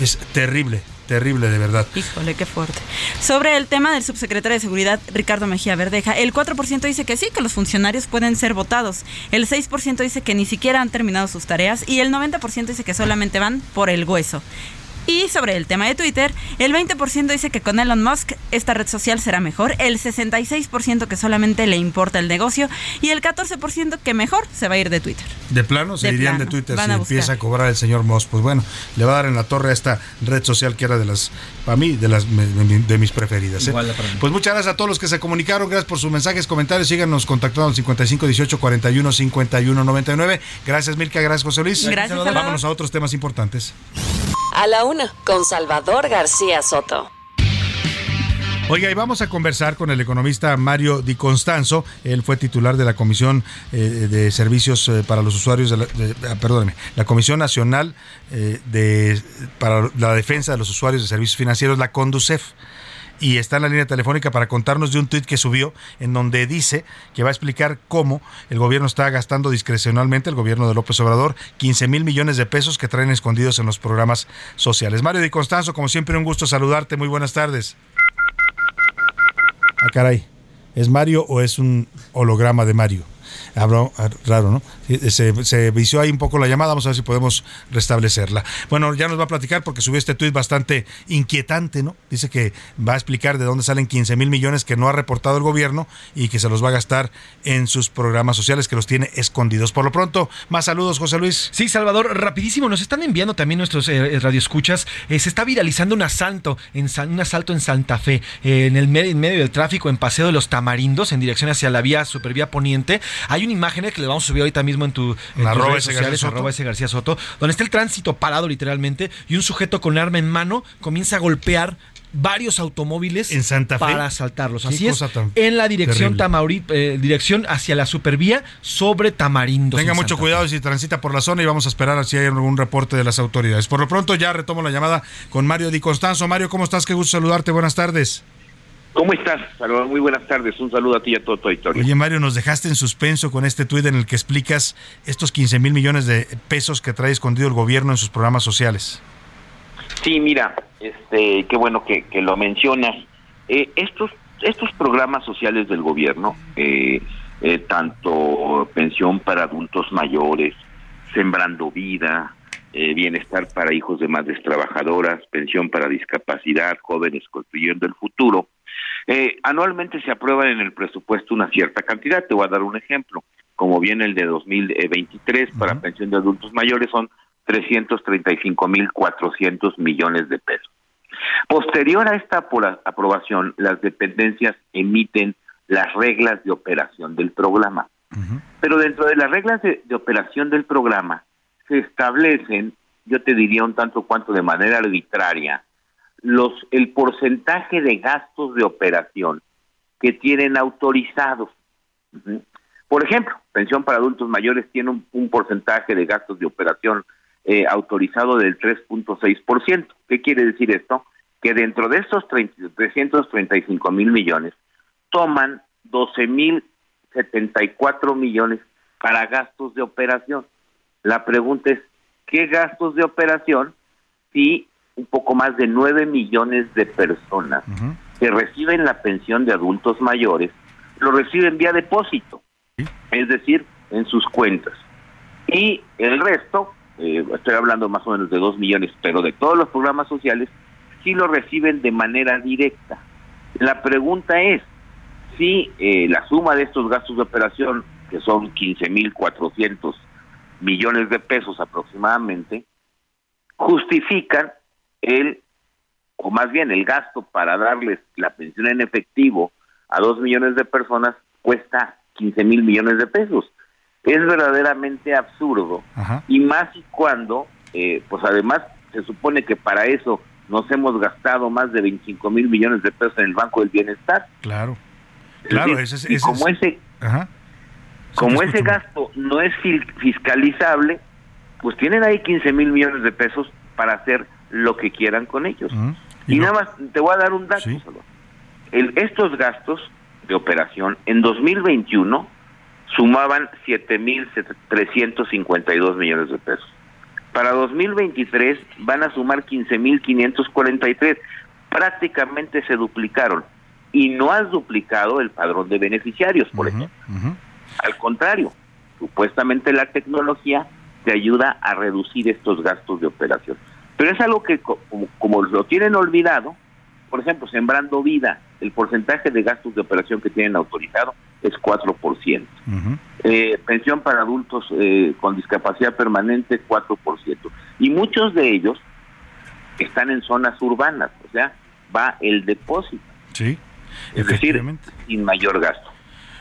Es terrible, terrible de verdad. Híjole, qué fuerte. Sobre el tema del subsecretario de Seguridad, Ricardo Mejía Verdeja, el 4% dice que sí, que los funcionarios pueden ser votados. El 6% dice que ni siquiera han terminado sus tareas y el 90% dice que solamente van por el hueso. Y sobre el tema de Twitter, el 20% dice que con Elon Musk esta red social será mejor, el 66% que solamente le importa el negocio y el 14% que mejor se va a ir de Twitter. De plano se De irían de. Twitter Van si a empieza a cobrar el señor Moss. Pues bueno, le va a dar en la torre a esta red social que era de las, para mí, de las de, mi- de mis preferidas. ¿eh? Igual para mí. Pues muchas gracias a todos los que se comunicaron. Gracias por sus mensajes, comentarios. Síganos contactando al 55 18 41 51 99. Gracias, Mirka. Gracias, José Luis. Gracias. Vámonos a otros temas importantes. A la una, con Salvador García Soto. Oiga, y vamos a conversar con el economista Mario Di Constanzo. Él fue titular de la Comisión eh, de Servicios eh, para los Usuarios, de la, ah, perdóneme, la Comisión Nacional eh, de, para la Defensa de los Usuarios de Servicios Financieros, la CONDUCEF. Y está en la línea telefónica para contarnos de un tuit que subió en donde dice que va a explicar cómo el gobierno está gastando discrecionalmente, el gobierno de López Obrador, 15 mil millones de pesos que traen escondidos en los programas sociales. Mario Di Constanzo, como siempre, un gusto saludarte. Muy buenas tardes. Ah, caray. ¿Es Mario o es un holograma de Mario? Habló ah, raro, ¿no? Sí, Se, se vició ahí un poco la llamada, vamos a ver si podemos restablecerla. Bueno, ya nos va a platicar porque subió este tuit bastante inquietante, ¿no? Dice que va a explicar de dónde salen 15 mil millones que no ha reportado el gobierno y que se los va a gastar en sus programas sociales, que los tiene escondidos. Por lo pronto, más saludos, José Luis. Sí, Salvador, rapidísimo, nos están enviando también nuestros eh, radioescuchas. Eh, se está viralizando un asalto en un asalto en Santa Fe, eh, en el me- en medio del tráfico, en Paseo de los Tamarindos, en dirección hacia la vía Supervía Poniente. Hay una imagen eh, que le vamos a subir ahorita mismo en tu en Arroba redes ese sociales, García arroba ese García Soto, donde está el tránsito parado literalmente y un sujeto con arma en mano comienza a golpear varios automóviles ¿En Santa Fe? para asaltarlos. Así es, en la dirección. Tamaurí- eh, dirección hacia la supervía sobre Tamarindos. Tenga en mucho Santa Fe. cuidado si transita por la zona y vamos a esperar a si hay algún reporte de las autoridades. Por lo pronto ya retomo la llamada con Mario Di Constanzo. Mario, ¿cómo estás? Qué gusto saludarte. Buenas tardes. ¿Cómo estás, Salvador? Muy buenas tardes. Un saludo a ti y a todo tu auditorio. Oye, Mario, nos dejaste en suspenso con este tuit en el que explicas estos 15 mil millones de pesos que trae escondido el gobierno en sus programas sociales. Sí, mira, este, qué bueno que, que lo mencionas. Eh, estos, estos programas sociales del gobierno, eh, eh, tanto pensión para adultos mayores, sembrando vida, eh, bienestar para hijos de madres trabajadoras, pensión para discapacidad, jóvenes construyendo el futuro, eh, anualmente se aprueban en el presupuesto una cierta cantidad. Te voy a dar un ejemplo. Como viene el de 2023 para pensión de adultos mayores son 335.400 millones de pesos. Posterior a esta apro- aprobación, las dependencias emiten las reglas de operación del programa. Pero dentro de las reglas de, de operación del programa se establecen, yo te diría un tanto cuanto de manera arbitraria, los el porcentaje de gastos de operación que tienen autorizados. Por ejemplo, pensión para adultos mayores tiene un, un porcentaje de gastos de operación eh, autorizado del 3.6%. ¿Qué quiere decir esto? Que dentro de estos 30 335 mil millones, toman 12 mil 74 millones para gastos de operación. La pregunta es, ¿qué gastos de operación si un poco más de 9 millones de personas que reciben la pensión de adultos mayores lo reciben vía depósito? Es decir, en sus cuentas. Y el resto, eh, estoy hablando más o menos de 2 millones, pero de todos los programas sociales, sí lo reciben de manera directa. La pregunta es, si eh, la suma de estos gastos de operación, que son 15.400 millones de pesos aproximadamente, justifican el, o más bien el gasto para darles la pensión en efectivo a dos millones de personas cuesta 15 mil millones de pesos. Es verdaderamente absurdo y más y cuando, eh, pues además se supone que para eso nos hemos gastado más de 25 mil millones de pesos en el Banco del Bienestar. Claro. Es Claro, decir, ese ese como es- ese Ajá. como ese gasto no es fiscalizable, pues tienen ahí 15 mil millones de pesos para hacer lo que quieran con ellos. Y, nada más, te voy a dar un dato. Salvador. El- estos gastos de operación en 2021 sumaban 7.352 millones de pesos. Para 2023 van a sumar 15.543. Prácticamente se duplicaron. Y no has duplicado el padrón de beneficiarios, por ejemplo. Al contrario, supuestamente la tecnología te ayuda a reducir estos gastos de operación. Pero es algo que co- como, como lo tienen olvidado, por ejemplo, sembrando vida, el porcentaje de gastos de operación que tienen autorizado es 4%. Eh, pensión para adultos eh, con discapacidad permanente, 4%. Y muchos de ellos están en zonas urbanas, o sea, va el depósito. Sí. Es decir, sin mayor gasto.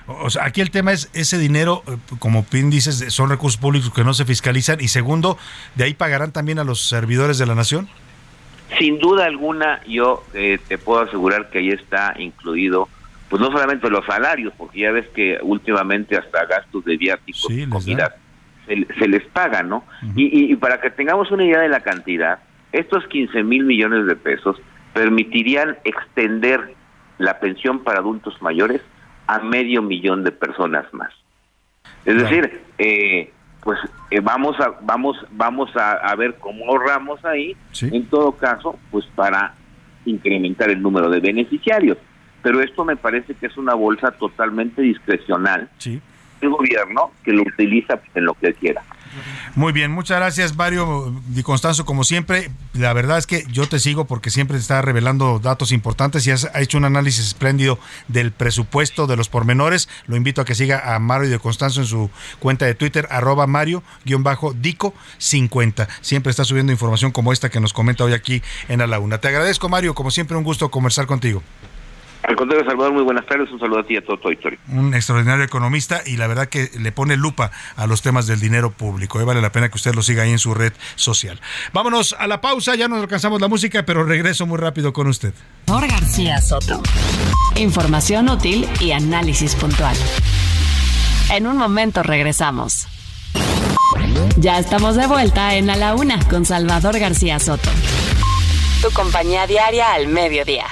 O sea, aquí el tema es ese dinero, eh, como bien dices, son recursos públicos que no se fiscalizan. Y segundo, ¿de ahí pagarán también a los servidores de la nación? Sin duda alguna, yo eh, te puedo asegurar que ahí está incluido, pues no solamente los salarios, porque ya ves que últimamente hasta gastos de viáticos, Sí, comidas, se, se les paga, ¿no? y para que tengamos una idea de la cantidad, estos 15 mil millones de pesos permitirían extender la pensión para adultos mayores a medio millón de personas más. Es decir, eh, pues eh, vamos a vamos vamos a, a ver cómo ahorramos ahí. En todo caso, pues para incrementar el número de beneficiarios. Pero esto me parece que es una bolsa totalmente discrecional del gobierno que lo utiliza en lo que quiera. Muy bien, muchas gracias Mario Di Constanzo, como siempre. La verdad es que yo te sigo porque siempre te está revelando datos importantes y has hecho un análisis espléndido del presupuesto, de los pormenores. Lo invito a que siga a Mario Di Constanzo en su cuenta de Twitter, arroba Mario-Dico50. Siempre está subiendo información como esta que nos comenta hoy aquí en A la Una. Te agradezco Mario, como siempre un gusto conversar contigo. Al contrario, Salvador, muy buenas tardes. Un saludo a ti y a todo tu auditorio. un extraordinario economista y la verdad que le pone lupa a los temas del dinero público. Eh, Vale la pena que usted lo siga ahí en su red social. Vámonos a la pausa, ya nos alcanzamos la música, pero regreso muy rápido con usted. Salvador García Soto. Información útil y análisis puntual. En un momento regresamos. Ya estamos de vuelta en A la Una con Salvador García Soto. Tu compañía diaria al mediodía.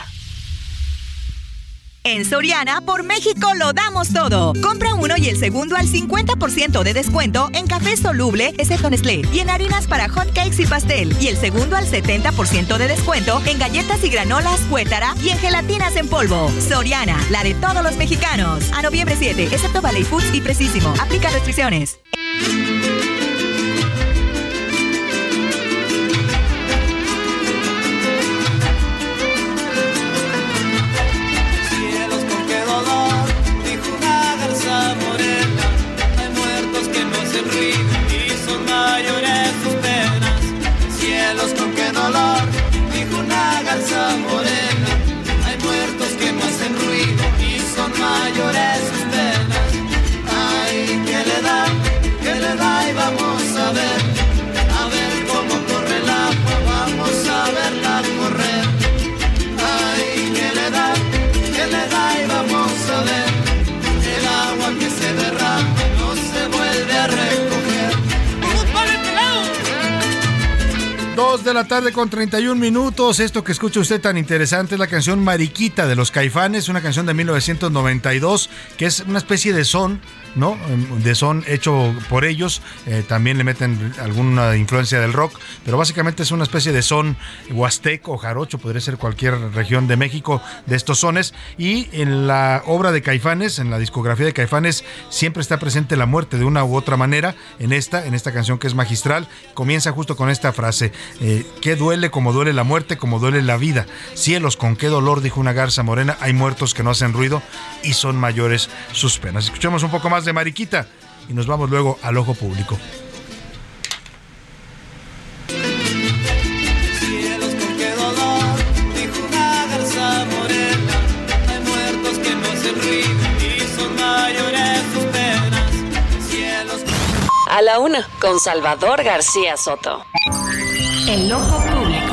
En Soriana, por México lo damos todo. Compra uno y el segundo al 50% de descuento en café soluble, excepto Nestlé, y en harinas para hot cakes y pastel. Y el segundo al 70% de descuento en galletas y granolas, cuétara y en gelatinas en polvo. Soriana, la de todos los mexicanos. A noviembre 7, excepto Valley Foods y Precisimo. Aplica restricciones. de la tarde con 31 minutos. Esto que escucha usted tan interesante es la canción Mariquita de los Caifanes, una canción de 1992 que es una especie de son de son hecho por ellos. Eh, también le meten alguna influencia del rock, pero básicamente es una especie de son huasteco jarocho, podría ser cualquier región de México de estos sones. Y en la obra de Caifanes, en la discografía de Caifanes, siempre está presente la muerte de una u otra manera. En esta, en esta canción que es magistral, comienza justo con esta frase: eh, ¿Qué duele como duele la muerte, como duele la vida? Cielos, con qué dolor, dijo una garza morena. Hay muertos que no hacen ruido y son mayores sus penas. Escuchemos un poco más de Mariquita y nos vamos luego al ojo público. A la Una con Salvador García Soto. El ojo público.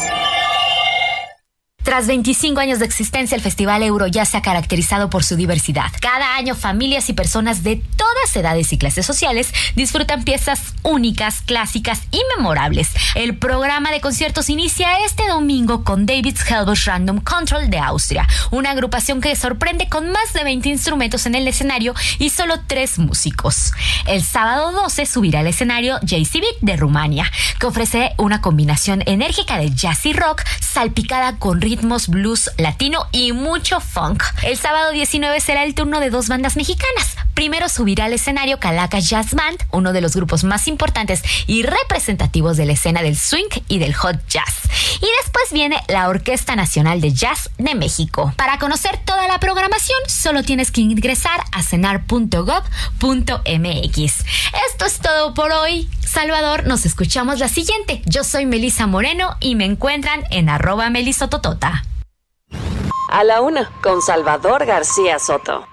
Tras 25 años de existencia, el Festival Euro ya se ha caracterizado por su diversidad. Cada año, familias y personas de todas edades y clases sociales disfrutan piezas únicas, clásicas y memorables. El programa de conciertos inicia este domingo con David's Helbusch Random Control de Austria, una agrupación que sorprende con más de 20 instrumentos en el escenario y solo tres músicos. El sábado 12 subirá al escenario JC Beat de Rumania, que ofrece una combinación enérgica de jazz y rock salpicada con ritmos blues latino y mucho funk. El sábado 19 será el turno de dos bandas mexicanas. Primero subirá al escenario Calaca Jazz Band, uno de los grupos más importantes y representativos de la escena del swing y del hot jazz. Y después viene la Orquesta Nacional de Jazz de México. Para conocer toda la programación, solo tienes que ingresar a cenar.gov.mx. Esto es todo por hoy. Salvador, nos escuchamos la siguiente. Yo soy Melisa Moreno y me encuentran en arroba melisototota. A la una, con Salvador García Soto.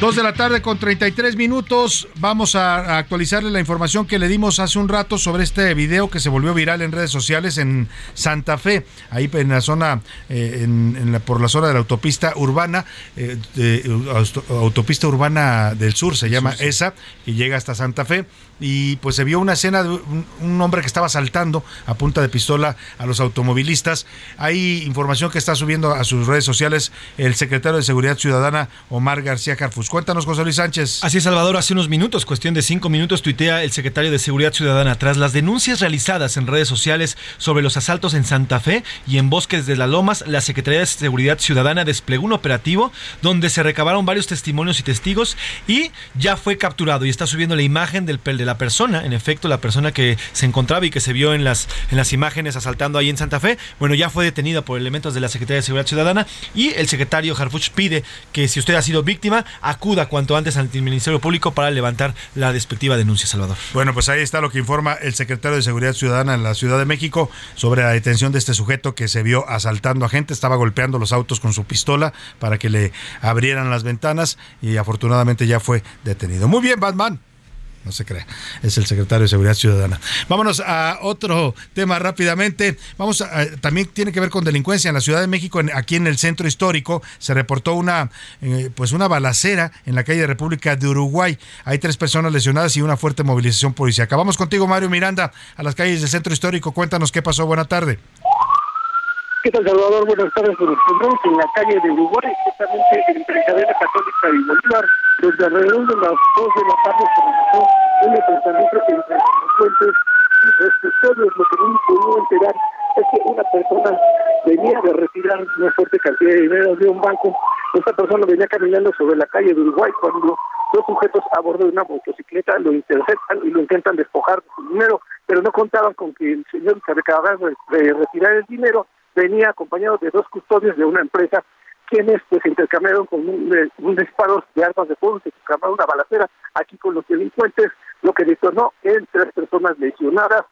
Dos de la tarde con 33 minutos. Vamos a, actualizarle la información que le dimos hace un rato sobre este video que se volvió viral en redes sociales en Santa Fe, ahí en la zona, eh, en, en la- por la zona de la autopista urbana, eh, de- auto- autopista urbana del sur se llama esa, y llega hasta Santa Fe. Y pues se vio una escena de un, hombre que estaba saltando a punta de pistola a los automovilistas. Hay información que está subiendo a sus redes sociales el secretario de Seguridad Ciudadana, Omar García Carfus. Cuéntanos, José Luis Sánchez. Así es, Salvador, hace unos minutos, cuestión de cinco minutos, tuitea el secretario de Seguridad Ciudadana tras las denuncias realizadas en redes sociales sobre los asaltos en Santa Fe y en Bosques de las Lomas, la Secretaría de Seguridad Ciudadana desplegó un operativo donde se recabaron varios testimonios y testigos y ya fue capturado y está subiendo la imagen del, de persona, en efecto, la persona que se encontraba y que se vio en las, en las imágenes asaltando ahí en Santa Fe, bueno, ya fue detenida por elementos de la Secretaría de Seguridad Ciudadana y el secretario Harfuch pide que si usted ha sido víctima, acuda cuanto antes al Ministerio Público para levantar la despectiva denuncia, Salvador. Bueno, pues ahí está lo que informa el secretario de Seguridad Ciudadana en la Ciudad de México sobre la detención de este sujeto que se vio asaltando a gente, estaba golpeando los autos con su pistola para que le abrieran las ventanas y afortunadamente ya fue detenido. Muy bien, Batman. No se crea, es el secretario de Seguridad Ciudadana. Vámonos a otro tema rápidamente. Vamos a, eh, también tiene que ver con delincuencia en la Ciudad de México, aquí en el centro histórico se reportó una eh, pues una balacera en la calle República de Uruguay. Hay tres personas lesionadas y una fuerte movilización policíaca. Vamos contigo, Mario Miranda, a las calles del centro histórico. Cuéntanos qué pasó. Buena tarde. ¿Qué tal, Salvador? Buenas tardes. Nos encontramos en la calle de Uruguay, justamente entre Cadena Católica y Bolívar, desde alrededor de las 2 de la tarde se realizó un enfrentamiento entre los custodios. Lo que no pudimos enterar es que una persona venía de retirar una fuerte cantidad de dinero de un banco. Esta persona venía caminando sobre la calle de Uruguay cuando dos sujetos a bordo de una motocicleta lo interceptan y lo intentan despojar de su dinero, pero no contaban con que el señor acababa de de retirar el dinero venía acompañado de dos custodios de una empresa quienes pues intercambiaron con un, eh, un disparo de armas de fuego, se intercambiaron una balacera. Aquí con los delincuentes, lo que detonó en tres personas lesionadas,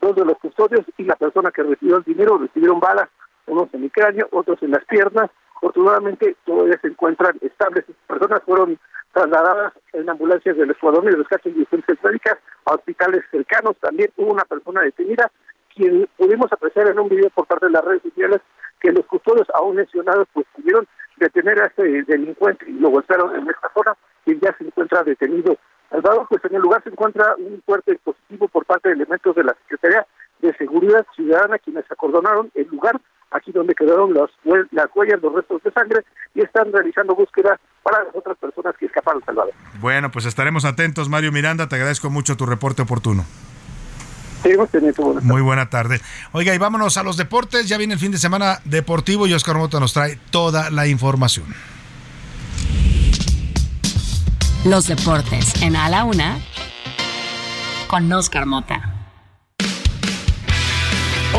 dos de los custodios y la persona que recibió el dinero recibieron balas, unos en el cráneo, otros en las piernas, afortunadamente todavía se encuentran estables, Estas personas fueron trasladadas en ambulancias del Escuadrón de Rescate y Urgencias Médicas a hospitales cercanos, también hubo una persona detenida, quien pudimos apreciar en un video por parte de las redes sociales que los custodios aún lesionados pues pudieron detener a este delincuente y lo golpearon en esta zona y ya se encuentra detenido. Salvador, pues en el lugar se encuentra un fuerte dispositivo por parte de elementos de la Secretaría de Seguridad Ciudadana quienes acordonaron el lugar aquí donde quedaron hue- las huellas, los restos de sangre y están realizando búsqueda para las otras personas que escaparon, Salvador. Bueno, pues estaremos atentos, Mario Miranda. Te agradezco mucho tu reporte oportuno. Buenas Muy buena tarde. Oiga, y vámonos a los deportes. Ya viene el fin de semana deportivo y Oscar Mota nos trae toda la información. Los deportes en A la Una con Oscar Mota.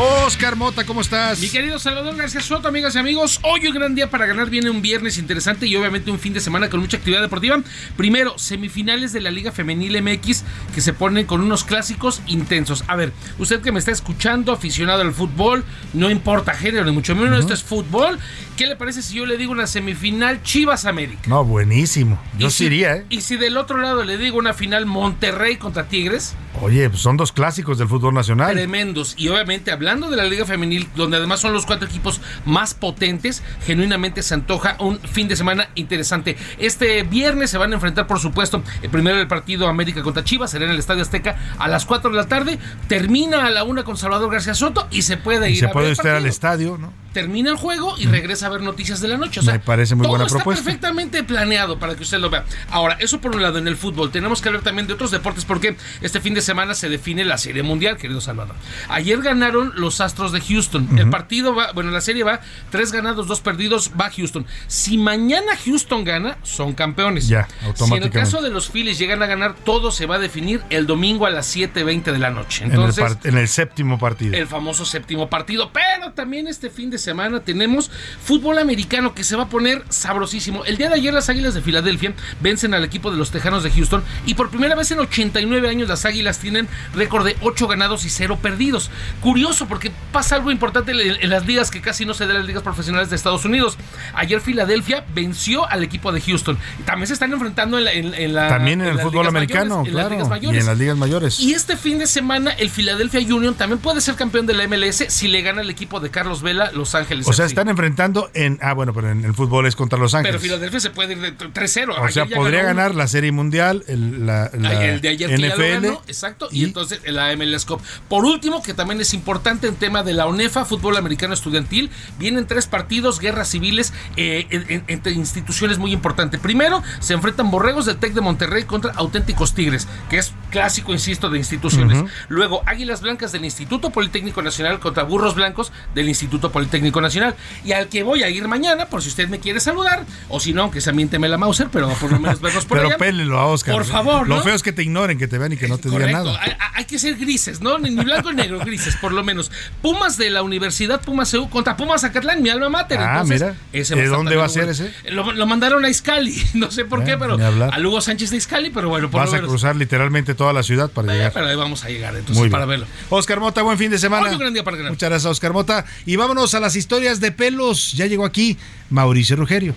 Oscar Mota, ¿cómo estás? Mi querido Salvador García Soto, amigas y amigos, hoy un gran día para ganar. Viene un viernes interesante y obviamente un fin de semana con mucha actividad deportiva. Primero, semifinales de la Liga Femenil MX que se ponen con unos clásicos intensos. A ver, usted que me está escuchando, aficionado al fútbol, no importa género ni mucho menos, esto es fútbol. ¿Qué le parece si yo le digo una semifinal Chivas América? No, buenísimo. Yo sí iría, ¿eh? Y si del otro lado le digo una final Monterrey contra Tigres, Oye, pues son dos clásicos del fútbol nacional. tremendos. Y obviamente hablando hablando de la Liga Femenil, donde además son los cuatro equipos más potentes, genuinamente se antoja un fin de semana interesante. Este viernes se van a enfrentar, por supuesto, el primero del partido América contra Chivas, será en el Estadio Azteca a las 4 de la tarde, termina a la una con Salvador García Soto y se puede Y ir se a puede ver usted al estadio, ¿no? Termina el juego y regresa a ver noticias de la noche. O sea, Me parece muy todo buena está propuesta. perfectamente planeado para que usted lo vea. Ahora, eso por un lado en el fútbol. Tenemos que hablar también de otros deportes porque este fin de semana se define la Serie Mundial, querido Salvador. Ayer ganaron los Astros de Houston. El partido va, bueno, la serie va tres ganados, dos perdidos, va Houston. Si mañana Houston gana, son campeones. Ya, Si en el automáticamente. caso de los Phillies llegan a ganar, todo se va a definir el domingo a las 7:20 de la noche. En el Entonces, en el séptimo partido. el famoso séptimo partido. Pero también este fin de semana tenemos fútbol americano que se va a poner sabrosísimo. El día de ayer las Águilas de Filadelfia vencen al equipo de los Tejanos de Houston y por primera vez en 89 años las Águilas tienen récord de 8 ganados y 0 perdidos. Curioso porque pasa algo importante en, las ligas que casi no se da en las ligas profesionales de Estados Unidos. Ayer Filadelfia venció al equipo de Houston. También se están enfrentando en la... en- en la- También en el fútbol americano, mayores, en las claro. ligas y en las ligas mayores. Y este fin de semana el Philadelphia Union también puede ser campeón de la MLS si le gana el equipo de Carlos Vela Los Ángeles. o sea, FC. están enfrentando en. Ah, bueno, pero en el fútbol es contra Los Pero Ángeles. Filadelfia se puede ir de 3-0. o sea, podría ganar la Serie Mundial, el, la, la el de ayer que ya lo NFL. ganó, exacto, y, entonces la MLS Cup. Por último, que también es importante en tema de la ONEFA, fútbol americano estudiantil, vienen tres partidos, guerras civiles eh, en- en- entre instituciones muy importantes. Primero, se enfrentan Borregos del TEC de Monterrey contra Auténticos Tigres, que es clásico, insisto, de instituciones. Ujú. Luego, Águilas Blancas del Instituto Politécnico Nacional contra Burros Blancos del Instituto Politécnico Nacional. Y al que voy a ir mañana, por si usted me quiere saludar, o si no, aunque se miénteme la Mauser, pero por lo menos vernos por Pero allá. pélelo a Oscar. Por favor, Lo ¿no? feo es que te ignoren, que te vean y que no te digan nada. hay, hay que ser grises, ¿no? Ni blanco ni negro, grises, por lo menos. Pumas de la Universidad Pumas EU contra Pumas Zacatlán, mi alma mater. Ah, Entonces, mira. ese ¿De dónde va a también ser bueno. Lo, lo mandaron a Iscali, no sé por Eh, qué, pero a Lugo Sánchez de Iscali, pero bueno, por Vas lo a cruzar literalmente toda la ciudad para llegar. Pero ahí vamos a llegar, entonces, Muy bien. para verlo. Oscar Mota, buen fin de semana. Hoy un gran día para ganar. Muchas gracias, Oscar Mota. Y vámonos a las historias de pelos. Ya llegó aquí Mauricio Rugerio.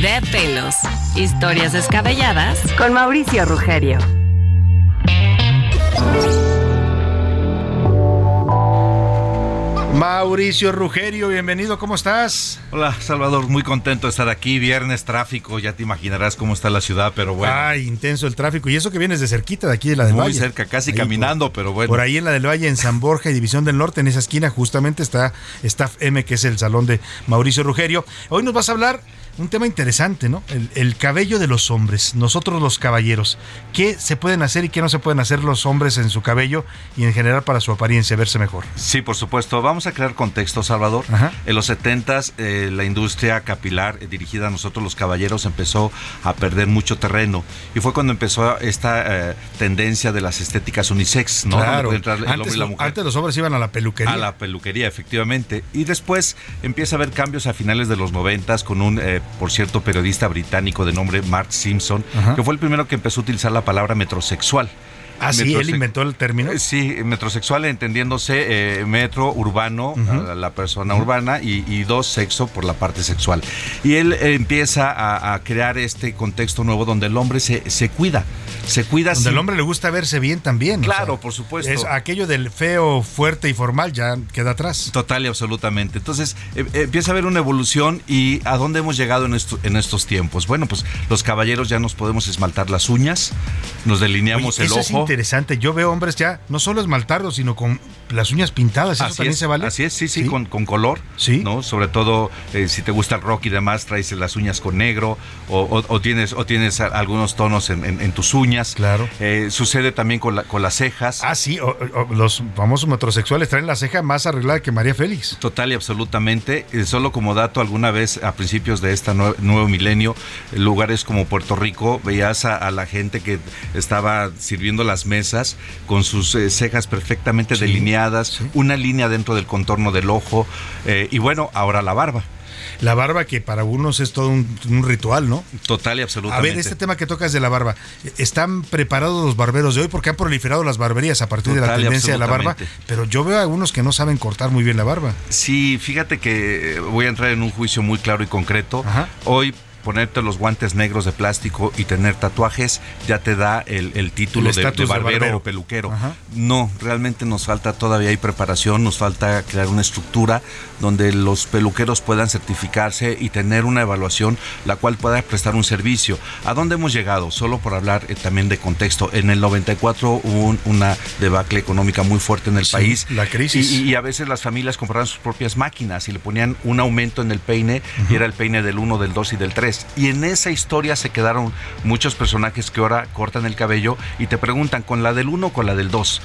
De pelos. Historias descabelladas con Mauricio Rugerio. Mauricio Rugerio, bienvenido, ¿cómo estás? Hola, Salvador, muy contento de estar aquí. Viernes tráfico, ya te imaginarás cómo está la ciudad, pero bueno. Ay, intenso el tráfico. Y eso que vienes de cerquita de aquí de la del muy Valle. cerca, casi Ahí caminando, por- pero bueno. Por ahí en la del Valle, en San Borja y División del Norte, en esa esquina justamente está Staff M, que es el salón de Mauricio Rugerio. Hoy nos vas a hablar un tema interesante, ¿no? El, el cabello de los hombres, nosotros los caballeros. ¿Qué se pueden hacer y qué no se pueden hacer los hombres en su cabello y en general para su apariencia, verse mejor? Sí, por supuesto. Vamos a crear contexto, Salvador. En los 70s, eh, la industria capilar eh, dirigida a nosotros los caballeros empezó a perder mucho terreno. Y fue cuando empezó esta eh, tendencia de las estéticas unisex, ¿no? Claro. entrar el hombre Antes, y la mujer. antes los hombres iban a la peluquería. A la peluquería, efectivamente. Y después empieza a haber cambios a finales de los noventas con un, por cierto, periodista británico de nombre Mark Simpson, Ajá. que fue el primero que empezó a utilizar la palabra metrosexual. Ah, sí, él inventó el término. Eh, Sí, metrosexual entendiéndose eh, metro urbano, la persona urbana, y, y dos, sexo por la parte sexual. Y él eh, empieza a, a crear este contexto nuevo donde el hombre se, se cuida, se cuida Donde sin- al hombre le gusta verse bien también. o Claro, sea, por supuesto. es aquello del feo, fuerte y formal ya queda atrás. Total y absolutamente. Entonces eh, empieza a haber una evolución y a dónde hemos llegado en, esto- en estos tiempos. Bueno, pues los caballeros ya nos podemos esmaltar las uñas, nos delineamos Oye, el ojo. Interesante. Yo veo hombres ya no solo esmaltarlos, sino con las uñas pintadas. ¿Eso Así también es, se vale? así es, sí, sí, Con, con color, ¿no? Sobre todo eh, si te gusta el rock y demás, traes las uñas con negro o, o- o tienes o tienes algunos tonos en, en- en tus uñas. Claro. Eh, sucede también con, la- con las cejas. Ah, sí, o- los famosos metrosexuales traen la ceja más arreglada que María Félix. Total y absolutamente. Eh, solo como dato, alguna vez a principios de este nuevo milenio, en lugares como Puerto Rico, veías a, a la gente que estaba sirviendo las mesas con sus eh, cejas perfectamente delineadas, una línea dentro del contorno del ojo eh, y bueno, ahora la barba. La barba que para unos es todo un, un ritual, ¿no? Total y A absolutamente. ver, este tema que tocas de la barba, ¿están preparados los barberos de hoy? Porque han proliferado las barberías a partir de la tendencia de la barba, pero yo veo a algunos que no saben cortar muy bien la barba. Sí, fíjate que voy a entrar en un juicio muy claro y concreto. Hoy ponerte los guantes negros de plástico y tener tatuajes ya te da el, el título El de, de barbero, o peluquero. Ajá. No, realmente nos falta todavía hay preparación, nos falta crear una estructura donde los peluqueros puedan certificarse y tener una evaluación la cual pueda prestar un servicio. ¿A dónde hemos llegado? Solo por hablar eh, también de contexto. En el 94 hubo un- una debacle económica muy fuerte en el Sí, país. la crisis. Y, y a veces las familias compraban sus propias máquinas y le ponían un aumento en el peine y era el peine del 1, del 2 y del 3. Y en esa historia se quedaron muchos personajes que ahora cortan el cabello y te preguntan con la del 1 o con la del 2.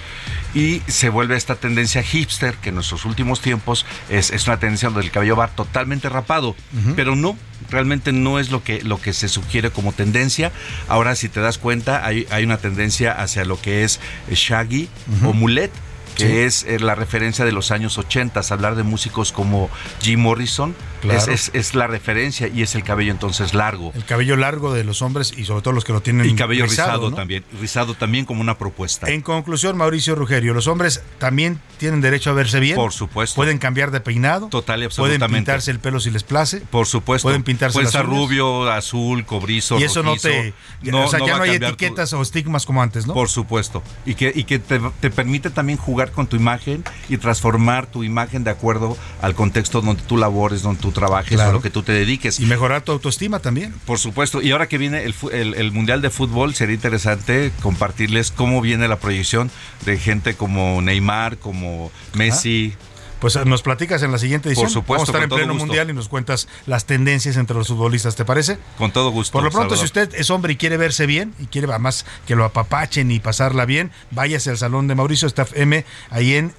Y se vuelve esta tendencia hipster que en nuestros últimos tiempos es, es una tendencia donde el cabello va totalmente rapado. Pero no, realmente no es lo que, lo que se sugiere como tendencia. Ahora si te das cuenta hay, hay una tendencia hacia lo que es shaggy o mulet que Sí. es eh, la referencia de los años 80, hablar de músicos como Jim Morrison, Claro. es, es- es la referencia y es el cabello entonces largo. El cabello largo de los hombres y sobre todo los que lo tienen Y cabello rizado, ¿no? también, rizado también como una propuesta. En conclusión, Mauricio Rugerio, los hombres también tienen derecho a verse bien. Por supuesto. Pueden cambiar de peinado. Total y Pueden absolutamente. pintarse el pelo si les place. Por supuesto. Pueden pintarse Puede las estar uñas. rubio, azul, cobrizo, Y eso no te. No- o sea, no ya no hay tu- etiquetas o estigmas como antes, ¿no? Por supuesto. Y que, y que te, te permite también jugar con tu imagen y transformar tu imagen de acuerdo al contexto donde tú labores, donde tú trabajes, Claro. a lo que tú te dediques. Y mejorar tu autoestima también. Por supuesto. Y ahora que viene el- el Mundial de Fútbol, sería interesante compartirles cómo viene la proyección de gente como Neymar, como Messi. Pues eh, nos platicas en la siguiente edición. Por supuesto, Vamos a estar en pleno gusto. mundial y nos cuentas las tendencias entre los futbolistas, ¿te parece? Con todo gusto. Por lo pronto, Salvador. si usted es hombre y quiere verse bien y quiere además que lo apapachen y pasarla bien, váyase al salón de Mauricio Staff M ahí en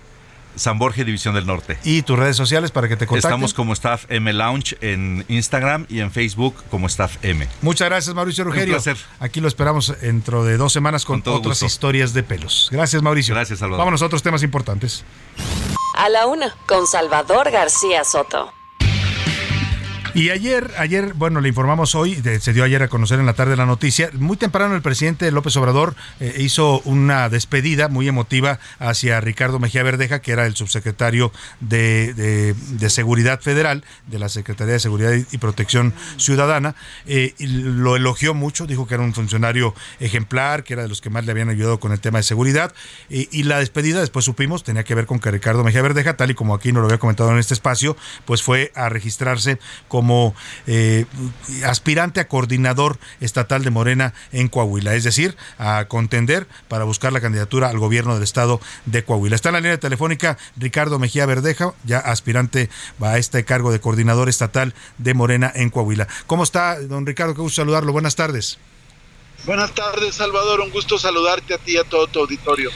San Borja, División del Norte. y tus redes sociales para que te contacten. Estamos como Staff M Lounge en Instagram y en Facebook como Staff M. Muchas gracias, Mauricio Un Rugerio. placer. Aquí lo esperamos dentro de dos semanas con, Con todo otras gusto. historias de pelos. Gracias, Mauricio. Gracias, Salvador. Vámonos a otros temas importantes. A la una, con Salvador García Soto. Y ayer, ayer, bueno, le informamos hoy, se dio ayer a conocer en la tarde la noticia. Muy temprano el presidente López Obrador eh, hizo una despedida muy emotiva hacia Ricardo Mejía Verdeja, que era el subsecretario de, de- Seguridad Federal de la Secretaría de Seguridad y, Protección Ciudadana. eh, y lo elogió mucho, dijo que era un funcionario ejemplar, que era de los que más le habían ayudado con el tema de seguridad. Y, y la despedida, después supimos, tenía que ver con que Ricardo Mejía Verdeja, tal y como aquí nos lo había comentado en este espacio, pues fue a registrarse como eh, aspirante a coordinador estatal de Morena en Coahuila, es decir, a contender para buscar la candidatura al gobierno del estado de Coahuila. Está en la línea telefónica Ricardo Mejía Verdeja, ya aspirante a este cargo de coordinador estatal de Morena en Coahuila. ¿Cómo está, don Ricardo? Qué gusto saludarlo. Buenas tardes. Buenas tardes, Salvador. Un gusto saludarte a ti y a todo tu auditorio.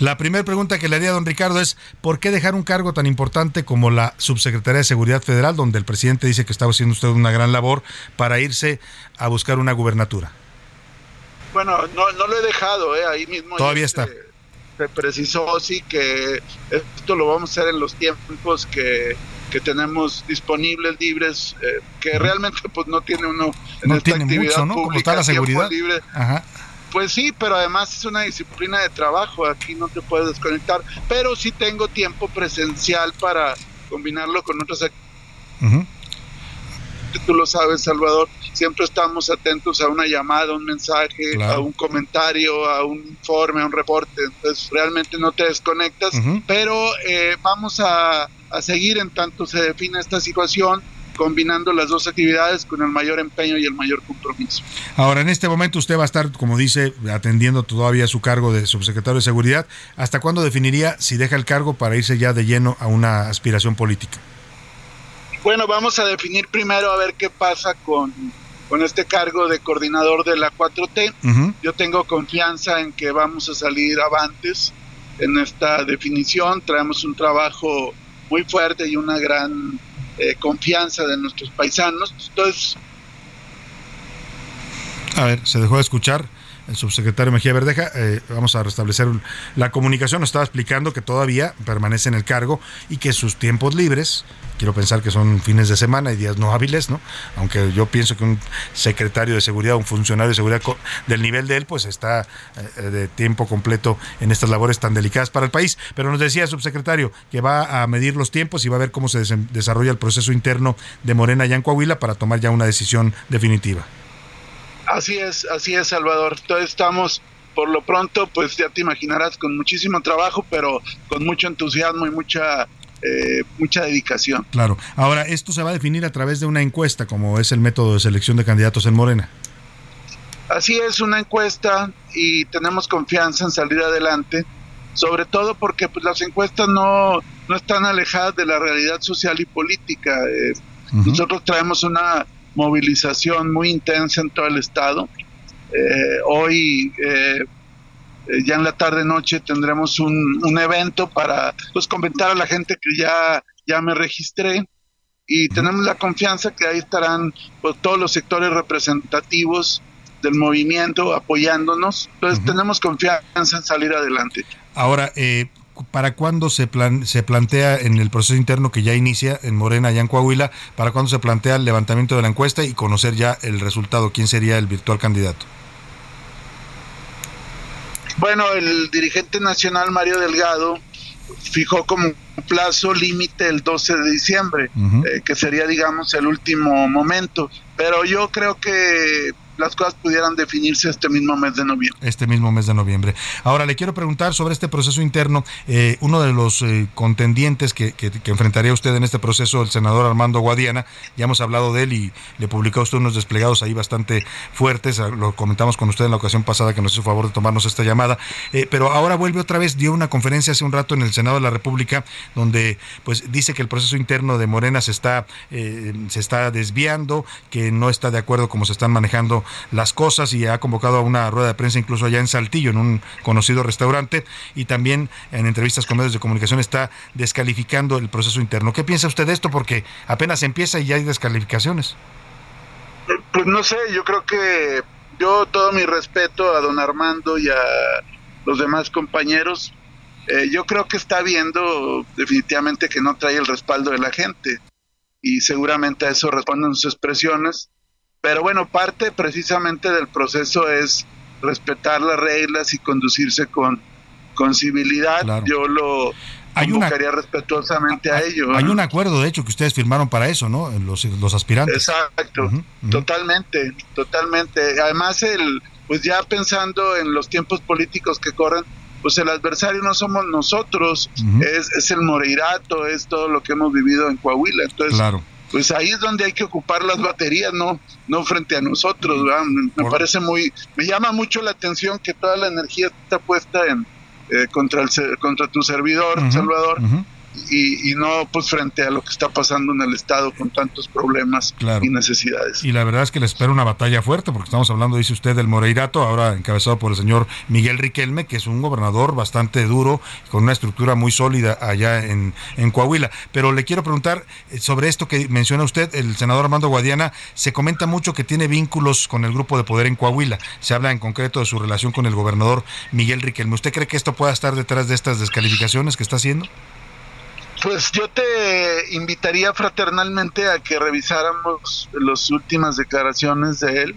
La primera pregunta que le haría a don Ricardo es, ¿por qué dejar un cargo tan importante como la Subsecretaría de Seguridad Federal, donde el presidente dice que estaba haciendo usted una gran labor, para irse a buscar una gubernatura? Bueno, no, no lo he dejado, ¿eh? ahí mismo. Todavía está. Se, se precisó, sí, que esto lo vamos a hacer en los tiempos que, que tenemos disponibles, libres, eh, que realmente pues no tiene uno en No esta tiene actividad mucho, ¿no? Como pública, está la seguridad. libre. Ajá. Pues sí, pero además es una disciplina de trabajo, aquí no te puedes desconectar, pero sí tengo tiempo presencial para combinarlo con otras actividades. Tú lo sabes, Salvador, siempre estamos atentos a una llamada, un mensaje, Claro. a un comentario, a un informe, a un reporte, entonces realmente no te desconectas, pero eh, vamos a, a seguir en tanto se define esta situación combinando las dos actividades con el mayor empeño y el mayor compromiso. Ahora, en este momento usted va a estar, como dice, atendiendo todavía su cargo de subsecretario de Seguridad. ¿Hasta cuándo definiría si deja el cargo para irse ya de lleno a una aspiración política? Bueno, vamos a definir primero a ver qué pasa con, con este cargo de coordinador de la 4T. Ujú. Yo tengo confianza en que vamos a salir avantes en esta definición. Traemos un trabajo muy fuerte y una gran eh, confianza de nuestros paisanos. Entonces, A ver, se dejó de escuchar. El subsecretario Mejía Verdeja. Eh, vamos a restablecer la comunicación. Nos estaba explicando que todavía permanece en el cargo y que sus tiempos libres, quiero pensar que son fines de semana y días no hábiles, ¿no? Aunque yo pienso que un secretario de seguridad, un funcionario de seguridad del nivel de él, pues está eh, de tiempo completo en estas labores tan delicadas para el país. Pero nos decía, subsecretario, que va a medir los tiempos y va a ver cómo se desarrolla el proceso interno de Morena allá en Coahuila para tomar ya una decisión definitiva. Así es, así es, Salvador. Entonces estamos, por lo pronto, pues ya te imaginarás, con muchísimo trabajo, pero con mucho entusiasmo y mucha eh, mucha dedicación. Claro. Ahora, esto se va a definir a través de una encuesta, como es el método de selección de candidatos en Morena. Así es, una encuesta y tenemos confianza en salir adelante, sobre todo porque pues, las encuestas no, no están alejadas de la realidad social y política. Eh, nosotros traemos una movilización muy intensa en todo el estado. Eh, hoy, eh, ya en la tarde-noche, tendremos un, un, evento para pues, comentar a la gente que ya, ya me registré y tenemos la confianza que ahí estarán pues, todos los sectores representativos del movimiento apoyándonos. Entonces tenemos confianza en salir adelante. Ahora, eh, ¿para cuándo se, plan, se plantea en el proceso interno que ya inicia en Morena, allá en Coahuila, para cuándo se plantea el levantamiento de la encuesta y conocer ya el resultado? ¿Quién sería el virtual candidato? Bueno, el dirigente nacional Mario Delgado fijó como plazo límite el 12 de diciembre, eh, que sería, digamos, el último momento. Pero yo creo que las cosas pudieran definirse este mismo mes de noviembre. Este mismo mes de noviembre. Ahora le quiero preguntar sobre este proceso interno. Eh, uno de los eh, contendientes que, que, enfrentaría usted en este proceso, el senador Armando Guadiana, ya hemos hablado de él y le publicó usted unos desplegados ahí bastante fuertes. Lo comentamos con usted en la ocasión pasada que nos hizo favor de tomarnos esta llamada. Eh, pero ahora vuelve otra vez, dio una conferencia hace un rato en el Senado de la República donde pues dice que el proceso interno de Morena se está, se está desviando, que no está de acuerdo como se están manejando las cosas y ha convocado a una rueda de prensa incluso allá en Saltillo, en un conocido restaurante, y también en entrevistas con medios de comunicación está descalificando el proceso interno. ¿Qué piensa usted de esto? Porque apenas empieza y ya hay descalificaciones. Pues no sé, yo creo que yo todo mi respeto a don Armando y a los demás compañeros, eh, yo creo que está viendo definitivamente que no trae el respaldo de la gente y seguramente a eso responden sus expresiones pero bueno, parte precisamente del proceso es respetar las reglas y conducirse con, con civilidad. Yo lo hay respetuosamente a ello. Hay un acuerdo, de hecho, que ustedes firmaron para eso, ¿no? Los, los aspirantes. Exacto, totalmente, totalmente. Además, el, pues ya pensando en los tiempos políticos que corren, pues el adversario no somos nosotros, es, es el Moreirato, es todo lo que hemos vivido en Coahuila. Entonces, claro pues ahí es donde hay que ocupar las baterías, no, no frente a nosotros, Me, parece muy, me llama mucho la atención que toda la energía está puesta en eh, contra el contra tu servidor, Salvador y, no pues frente a lo que está pasando en el estado con tantos problemas y necesidades. Y la verdad es que le espera una batalla fuerte porque estamos hablando, dice usted, del Moreirato, ahora encabezado por el señor Miguel Riquelme, que es un gobernador bastante duro, con una estructura muy sólida allá en, en Coahuila. Pero le quiero preguntar eh, sobre esto que menciona usted, el senador Armando Guadiana, se comenta mucho que tiene vínculos con el grupo de poder en Coahuila. Se habla en concreto de su relación con el gobernador Miguel Riquelme. ¿Usted cree que esto pueda estar detrás de estas descalificaciones que está haciendo? Pues yo te invitaría fraternalmente a que revisáramos las últimas declaraciones de él.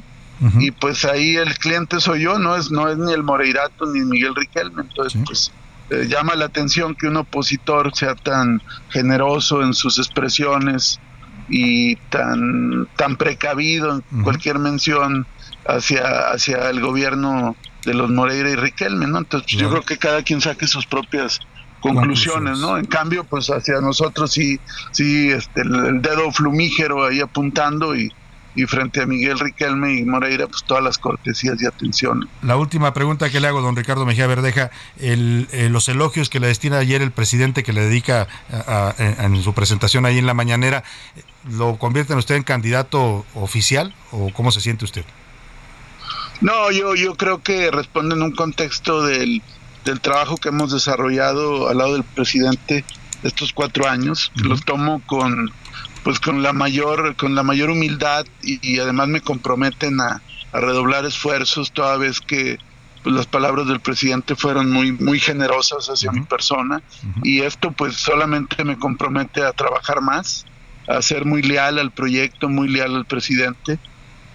Y pues ahí el cliente soy yo, no es, no es ni el Moreirato ni Miguel Riquelme. Entonces, pues eh, llama la atención que un opositor sea tan generoso en sus expresiones y tan, tan precavido en cualquier mención hacia, hacia el gobierno de los Moreira y Riquelme, ¿no? Entonces yo creo que cada quien saque sus propias conclusiones, ¿no? En cambio, pues hacia nosotros sí, sí, este, el, dedo flumígero ahí apuntando y, y frente a Miguel Riquelme y Moreira, pues todas las cortesías y atención. La última pregunta que le hago, don Ricardo Mejía Verdeja, el, eh, los elogios que le destina ayer el presidente que le dedica en su presentación ahí en la mañanera, ¿lo convierten usted en candidato oficial o cómo se siente usted? No, yo, yo creo que responde en un contexto del del trabajo que hemos desarrollado al lado del presidente estos cuatro años. Los tomo con pues con la mayor, con la mayor humildad y, además me comprometen a, redoblar esfuerzos toda vez que pues, las palabras del presidente fueron muy, muy generosas hacia mi persona. Y esto pues solamente me compromete a trabajar más, a ser muy leal al proyecto, muy leal al presidente.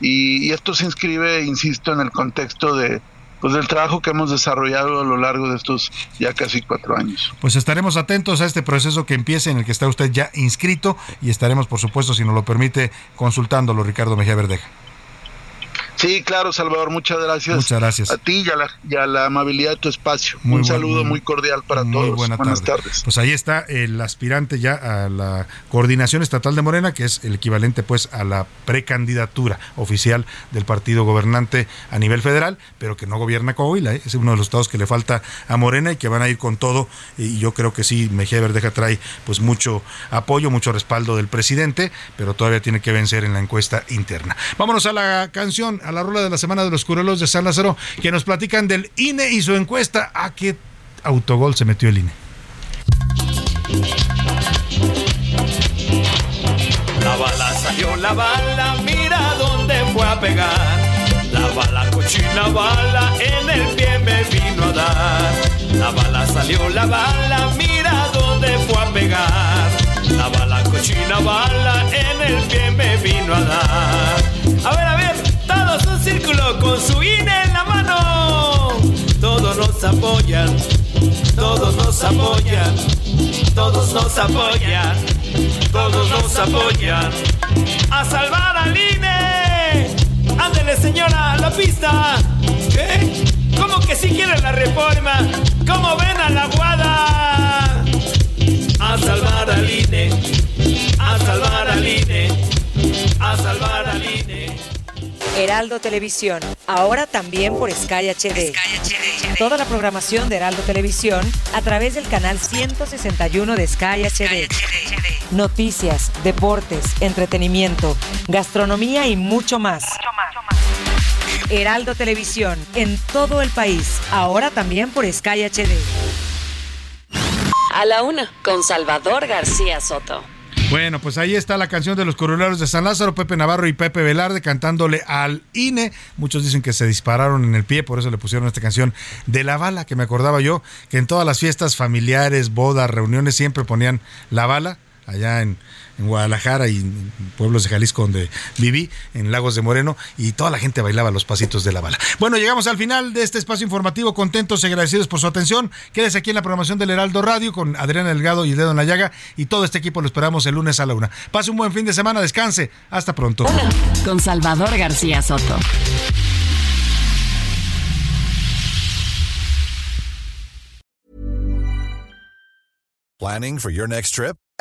Y esto se inscribe, insisto, en el contexto de, pues del trabajo que hemos desarrollado a lo largo de estos ya casi cuatro años. Pues estaremos atentos a este proceso que empiece en el que está usted ya inscrito y estaremos, por supuesto, si nos lo permite, consultándolo, Ricardo Mejía Verdeja. Sí, claro, Salvador, muchas gracias. Muchas gracias. A ti y a la, amabilidad de tu espacio. Un saludo muy cordial para muy todos. Buenas tardes. Pues ahí está el aspirante ya a la coordinación estatal de Morena, que es el equivalente pues a la precandidatura oficial del partido gobernante a nivel federal, pero que no gobierna Coahuila. ¿eh? Es uno de los estados que le falta a Morena y que van a ir con todo. Y yo creo que sí, Mejía Verdeja trae pues mucho apoyo, mucho respaldo del presidente, pero todavía tiene que vencer en la encuesta interna. Vámonos a la canción, la rola de la semana de los curelos de San Lázaro, que nos platican del INE y su encuesta. ¿A qué autogol se metió el INE? La bala salió, la bala, mira dónde fue a pegar. La bala cochina bala en el pie me vino a dar. La bala salió, la bala, mira dónde fue a pegar. La bala cochina bala en el pie me vino a dar. A ver, a ver, todos un círculo con su INE en la mano. Todos nos apoyan, todos nos apoyan, todos nos apoyan, todos nos apoyan. A salvar al INE. Ándele señora, la pista. ¿Qué? ¿Cómo que si quieren la reforma? ¿Cómo ven a la guada? A salvar al INE, a salvar al INE, a salvar. Heraldo Televisión, ahora también por Sky HD. Toda la programación de Heraldo Televisión a través del canal 161 de Sky HD. Noticias, deportes, entretenimiento, gastronomía y mucho más. Heraldo Televisión, en todo el país, ahora también por Sky HD. A la una, con Salvador García Soto. Bueno, pues ahí está la canción de los coroneros de San Lázaro, Pepe Navarro y Pepe Velarde cantándole al INE. Muchos dicen que se dispararon en el pie, por eso le pusieron esta canción de la bala, que me acordaba yo, que en todas las fiestas familiares, bodas, reuniones, siempre ponían la bala allá en, en Guadalajara y en pueblos de Jalisco donde viví, en Lagos de Moreno, y toda la gente bailaba los pasitos de la bala. Bueno, llegamos al final de este espacio informativo, contentos y agradecidos por su atención. Quédese aquí en la programación del Heraldo Radio con Adriana Delgado y el Dedo en la Llaga, y todo este equipo lo esperamos el lunes a la una. Pase un buen fin de semana, descanse, hasta pronto. Con Salvador García Soto. Planning for your next trip?